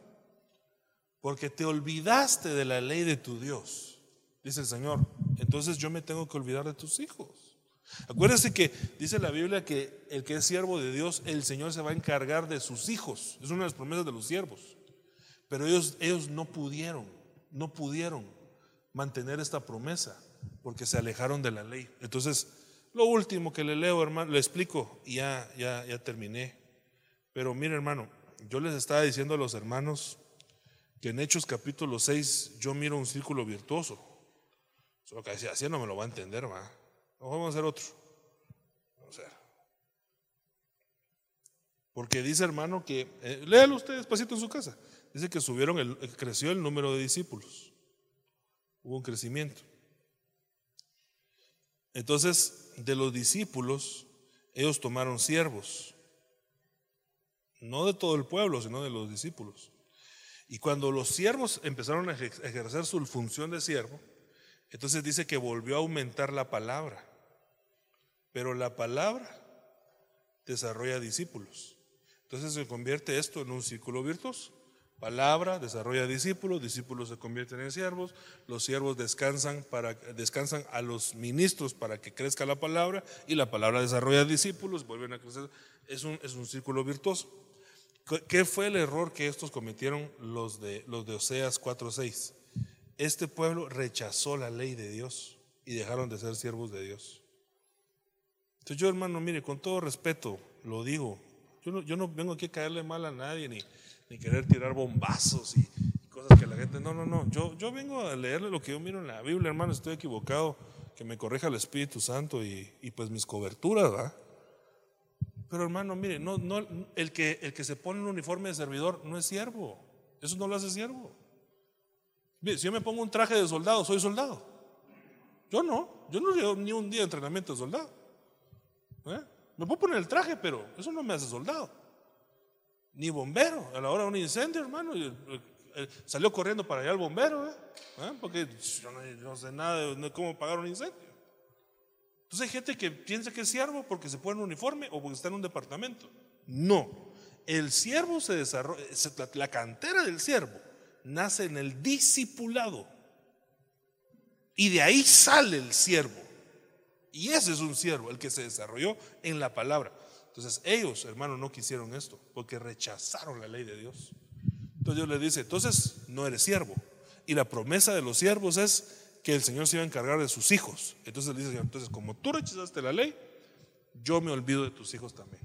Porque te olvidaste de la ley de tu Dios, dice el Señor. Entonces yo me tengo que olvidar de tus hijos. Acuérdense que dice la Biblia que el que es siervo de Dios, el Señor se va a encargar de sus hijos. Es una de las promesas de los siervos. Pero ellos, ellos no pudieron, no pudieron mantener esta promesa porque se alejaron de la ley. Entonces, lo último que le leo, hermano, le explico y ya, ya, ya terminé. Pero mire, hermano, yo les estaba diciendo a los hermanos que en Hechos capítulo 6 yo miro un círculo virtuoso. Solo que así, así no me lo va a entender, va. Vamos a hacer otro. Vamos a ver. Porque dice, hermano, que, eh, léalo usted despacito en su casa. Dice que subieron, el, eh, creció el número de discípulos. Hubo un crecimiento. Entonces, de los discípulos, ellos tomaron siervos. No de todo el pueblo, sino de los discípulos. Y cuando los siervos empezaron a ejer- ejercer su función de siervo, entonces dice que volvió a aumentar la palabra. Pero la palabra desarrolla discípulos. Entonces se convierte esto en un círculo virtuoso. Palabra desarrolla discípulos, discípulos se convierten en siervos, los siervos descansan, para, descansan a los ministros para que crezca la palabra y la palabra desarrolla discípulos, vuelven a crecer. Es un, es un círculo virtuoso. ¿Qué- ¿Qué fue el error que estos cometieron los de, los de Oseas 4.6? Este pueblo rechazó la ley de Dios y dejaron de ser siervos de Dios. Entonces yo, hermano, mire, con todo respeto, lo digo, yo no, yo no vengo aquí a caerle mal a nadie ni, ni querer tirar bombazos y, y cosas que la gente, no, no, no, yo, yo vengo a leerle lo que yo miro en la Biblia, hermano, estoy equivocado, que me corrija el Espíritu Santo y, y pues mis coberturas, ¿verdad? Pero hermano, mire, no, no, el, que, el que se pone un uniforme de servidor no es siervo, eso no lo hace siervo. Si yo me pongo un traje de soldado, soy soldado. Yo no, yo no llevo ni un día de entrenamiento de soldado. ¿Eh? Me puedo poner el traje, pero eso no me hace soldado. Ni bombero. A la hora de un incendio, hermano, eh, eh, salió corriendo para allá el bombero, ¿eh? Porque yo no, sé nada de cómo pagar un incendio. Entonces hay gente que piensa que es siervo porque se pone un uniforme o porque está en un departamento. No, el siervo se desarrolla, la cantera del siervo nace en el discipulado. Y de ahí sale el siervo. Y ese es un siervo, el que se desarrolló en la palabra. Entonces ellos, hermanos, no quisieron esto, porque rechazaron la ley de Dios. Entonces Dios les dice, entonces no eres siervo. Y la promesa de los siervos es que el Señor se iba a encargar de sus hijos. Entonces le dice, entonces como tú rechazaste la ley, yo me olvido de tus hijos también.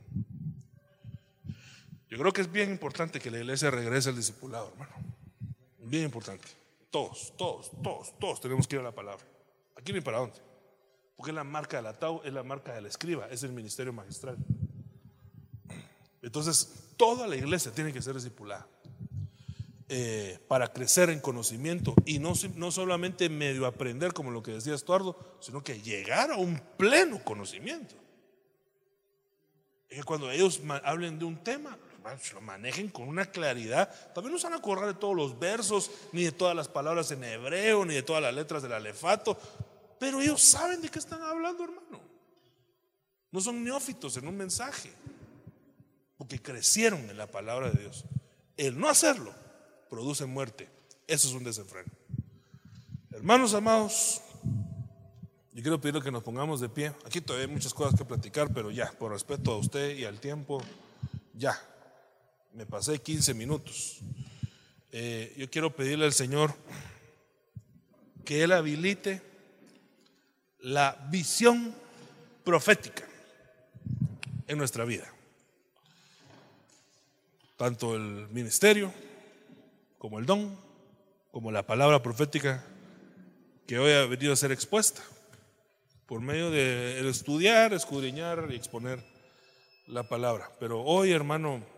Yo creo que es bien importante que la iglesia regrese al discipulado, hermano. Bien importante. Todos, todos, todos, todos tenemos que ir a la palabra. Aquí ni para dónde. Porque es la marca del atao, es la marca del escriba, es el ministerio magistral. Entonces, toda la iglesia tiene que ser discipulada. Eh, para crecer en conocimiento y no, no solamente medio aprender como lo que decía Estuardo, sino que llegar a un pleno conocimiento. Es que cuando ellos hablen de un tema, lo manejen con una claridad. También no se van a acordar de todos los versos, ni de todas las palabras en hebreo, ni de todas las letras del alefato, pero ellos saben de qué están hablando, hermano. No son neófitos en un mensaje, porque crecieron en la palabra de Dios. El no hacerlo produce muerte. Eso es un desenfreno. Hermanos amados, yo quiero pedirle que nos pongamos de pie. Aquí todavía hay muchas cosas que platicar, pero ya, por respeto a usted y al tiempo, ya. Me pasé 15 minutos. Eh, yo quiero pedirle al Señor que Él habilite la visión profética en nuestra vida. Tanto el ministerio como el don, como la palabra profética que hoy ha venido a ser expuesta, por medio de estudiar, escudriñar y exponer la palabra. Pero hoy, hermano,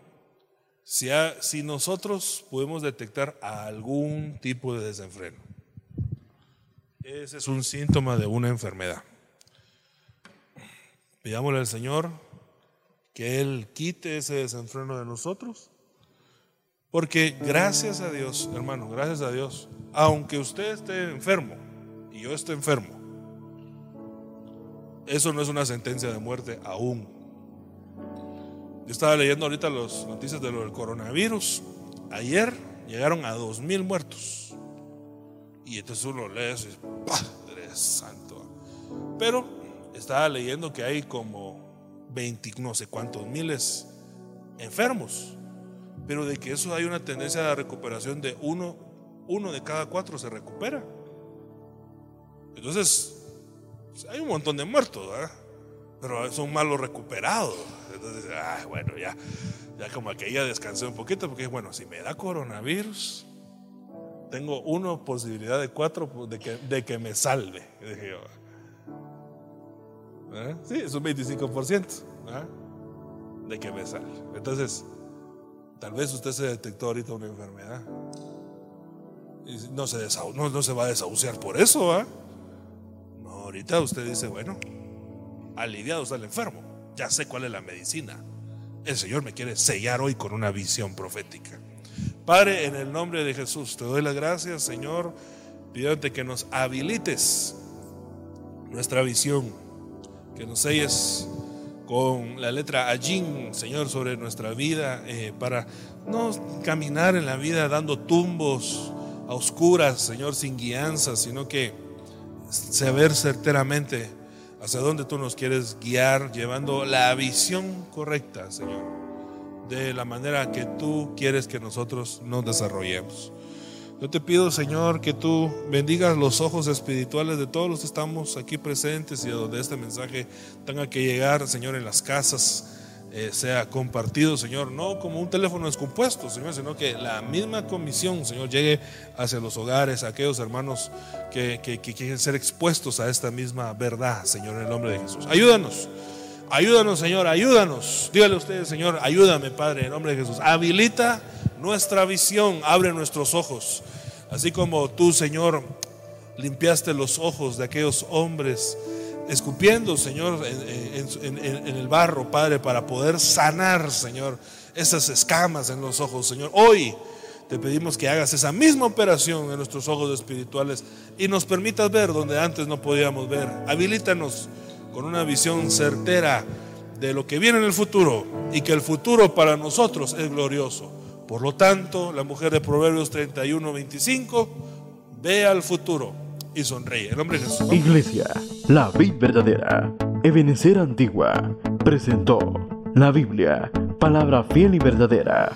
si, si nosotros podemos detectar algún tipo de desenfreno, ese es un síntoma de una enfermedad. Pidámosle al Señor que Él quite ese desenfreno de nosotros porque gracias a Dios, hermano, gracias a Dios, aunque usted esté enfermo y yo esté enfermo, eso no es una sentencia de muerte aún. Yo estaba leyendo ahorita las noticias de lo del coronavirus. Ayer llegaron a dos mil muertos. Y entonces uno lee eso y Padre Santo. Pero estaba leyendo que hay como 20, no sé cuántos miles enfermos pero de que eso hay una tendencia de recuperación de uno, uno de cada cuatro se recupera. Entonces, pues, hay un montón de muertos, ¿verdad? Pero son malos recuperados. Entonces, ah, bueno, ya, ya como que ya descansé un poquito, porque bueno, si me da coronavirus, tengo una posibilidad de cuatro de que, de que me salve. Dije yo. ¿Eh? Sí, es un 25% de que me salve. Entonces, Tal vez usted se detectó ahorita una enfermedad. Y no se, no, se va a desahuciar por eso, ¿ah? No, ahorita usted dice, bueno, aliviado está el enfermo. Ya sé cuál es la medicina. El Señor me quiere sellar hoy con una visión profética. Padre, en el nombre de Jesús, te doy las gracias, Señor, pidiéndote que nos habilites nuestra visión, que nos selles con la letra Ajin, Señor, sobre nuestra vida, eh, para no caminar en la vida dando tumbos a oscuras, Señor, sin guianza, sino que saber certeramente hacia dónde tú nos quieres guiar, llevando la visión correcta, Señor, de la manera que tú quieres que nosotros nos desarrollemos. Yo te pido, Señor, que tú bendigas los ojos espirituales de todos los que estamos aquí presentes y a donde este mensaje tenga que llegar, Señor, en las casas, eh, sea compartido, Señor, no como un teléfono descompuesto, Señor, sino que la misma comisión, Señor, llegue hacia los hogares, a aquellos hermanos que, quieren ser expuestos a esta misma verdad, Señor, en el nombre de Jesús. Ayúdanos. Ayúdanos, Señor, ayúdanos. Dígale a ustedes, Señor, ayúdame, Padre, en el nombre de Jesús. Habilita nuestra visión, abre nuestros ojos. Así como tú, Señor, limpiaste los ojos de aquellos hombres, escupiendo, Señor, en, el barro, Padre, para poder sanar, Señor, esas escamas en los ojos, Señor. Hoy te pedimos que hagas esa misma operación en nuestros ojos espirituales y nos permitas ver donde antes no podíamos ver. Habilítanos con una visión certera de lo que viene en el futuro y que el futuro para nosotros es glorioso. Por lo tanto, la mujer de Proverbios 31, 25, ve al futuro y sonríe. En nombre de Jesús. Iglesia, la vid verdadera, Ebenecer Antigua, presentó la Biblia, palabra fiel y verdadera.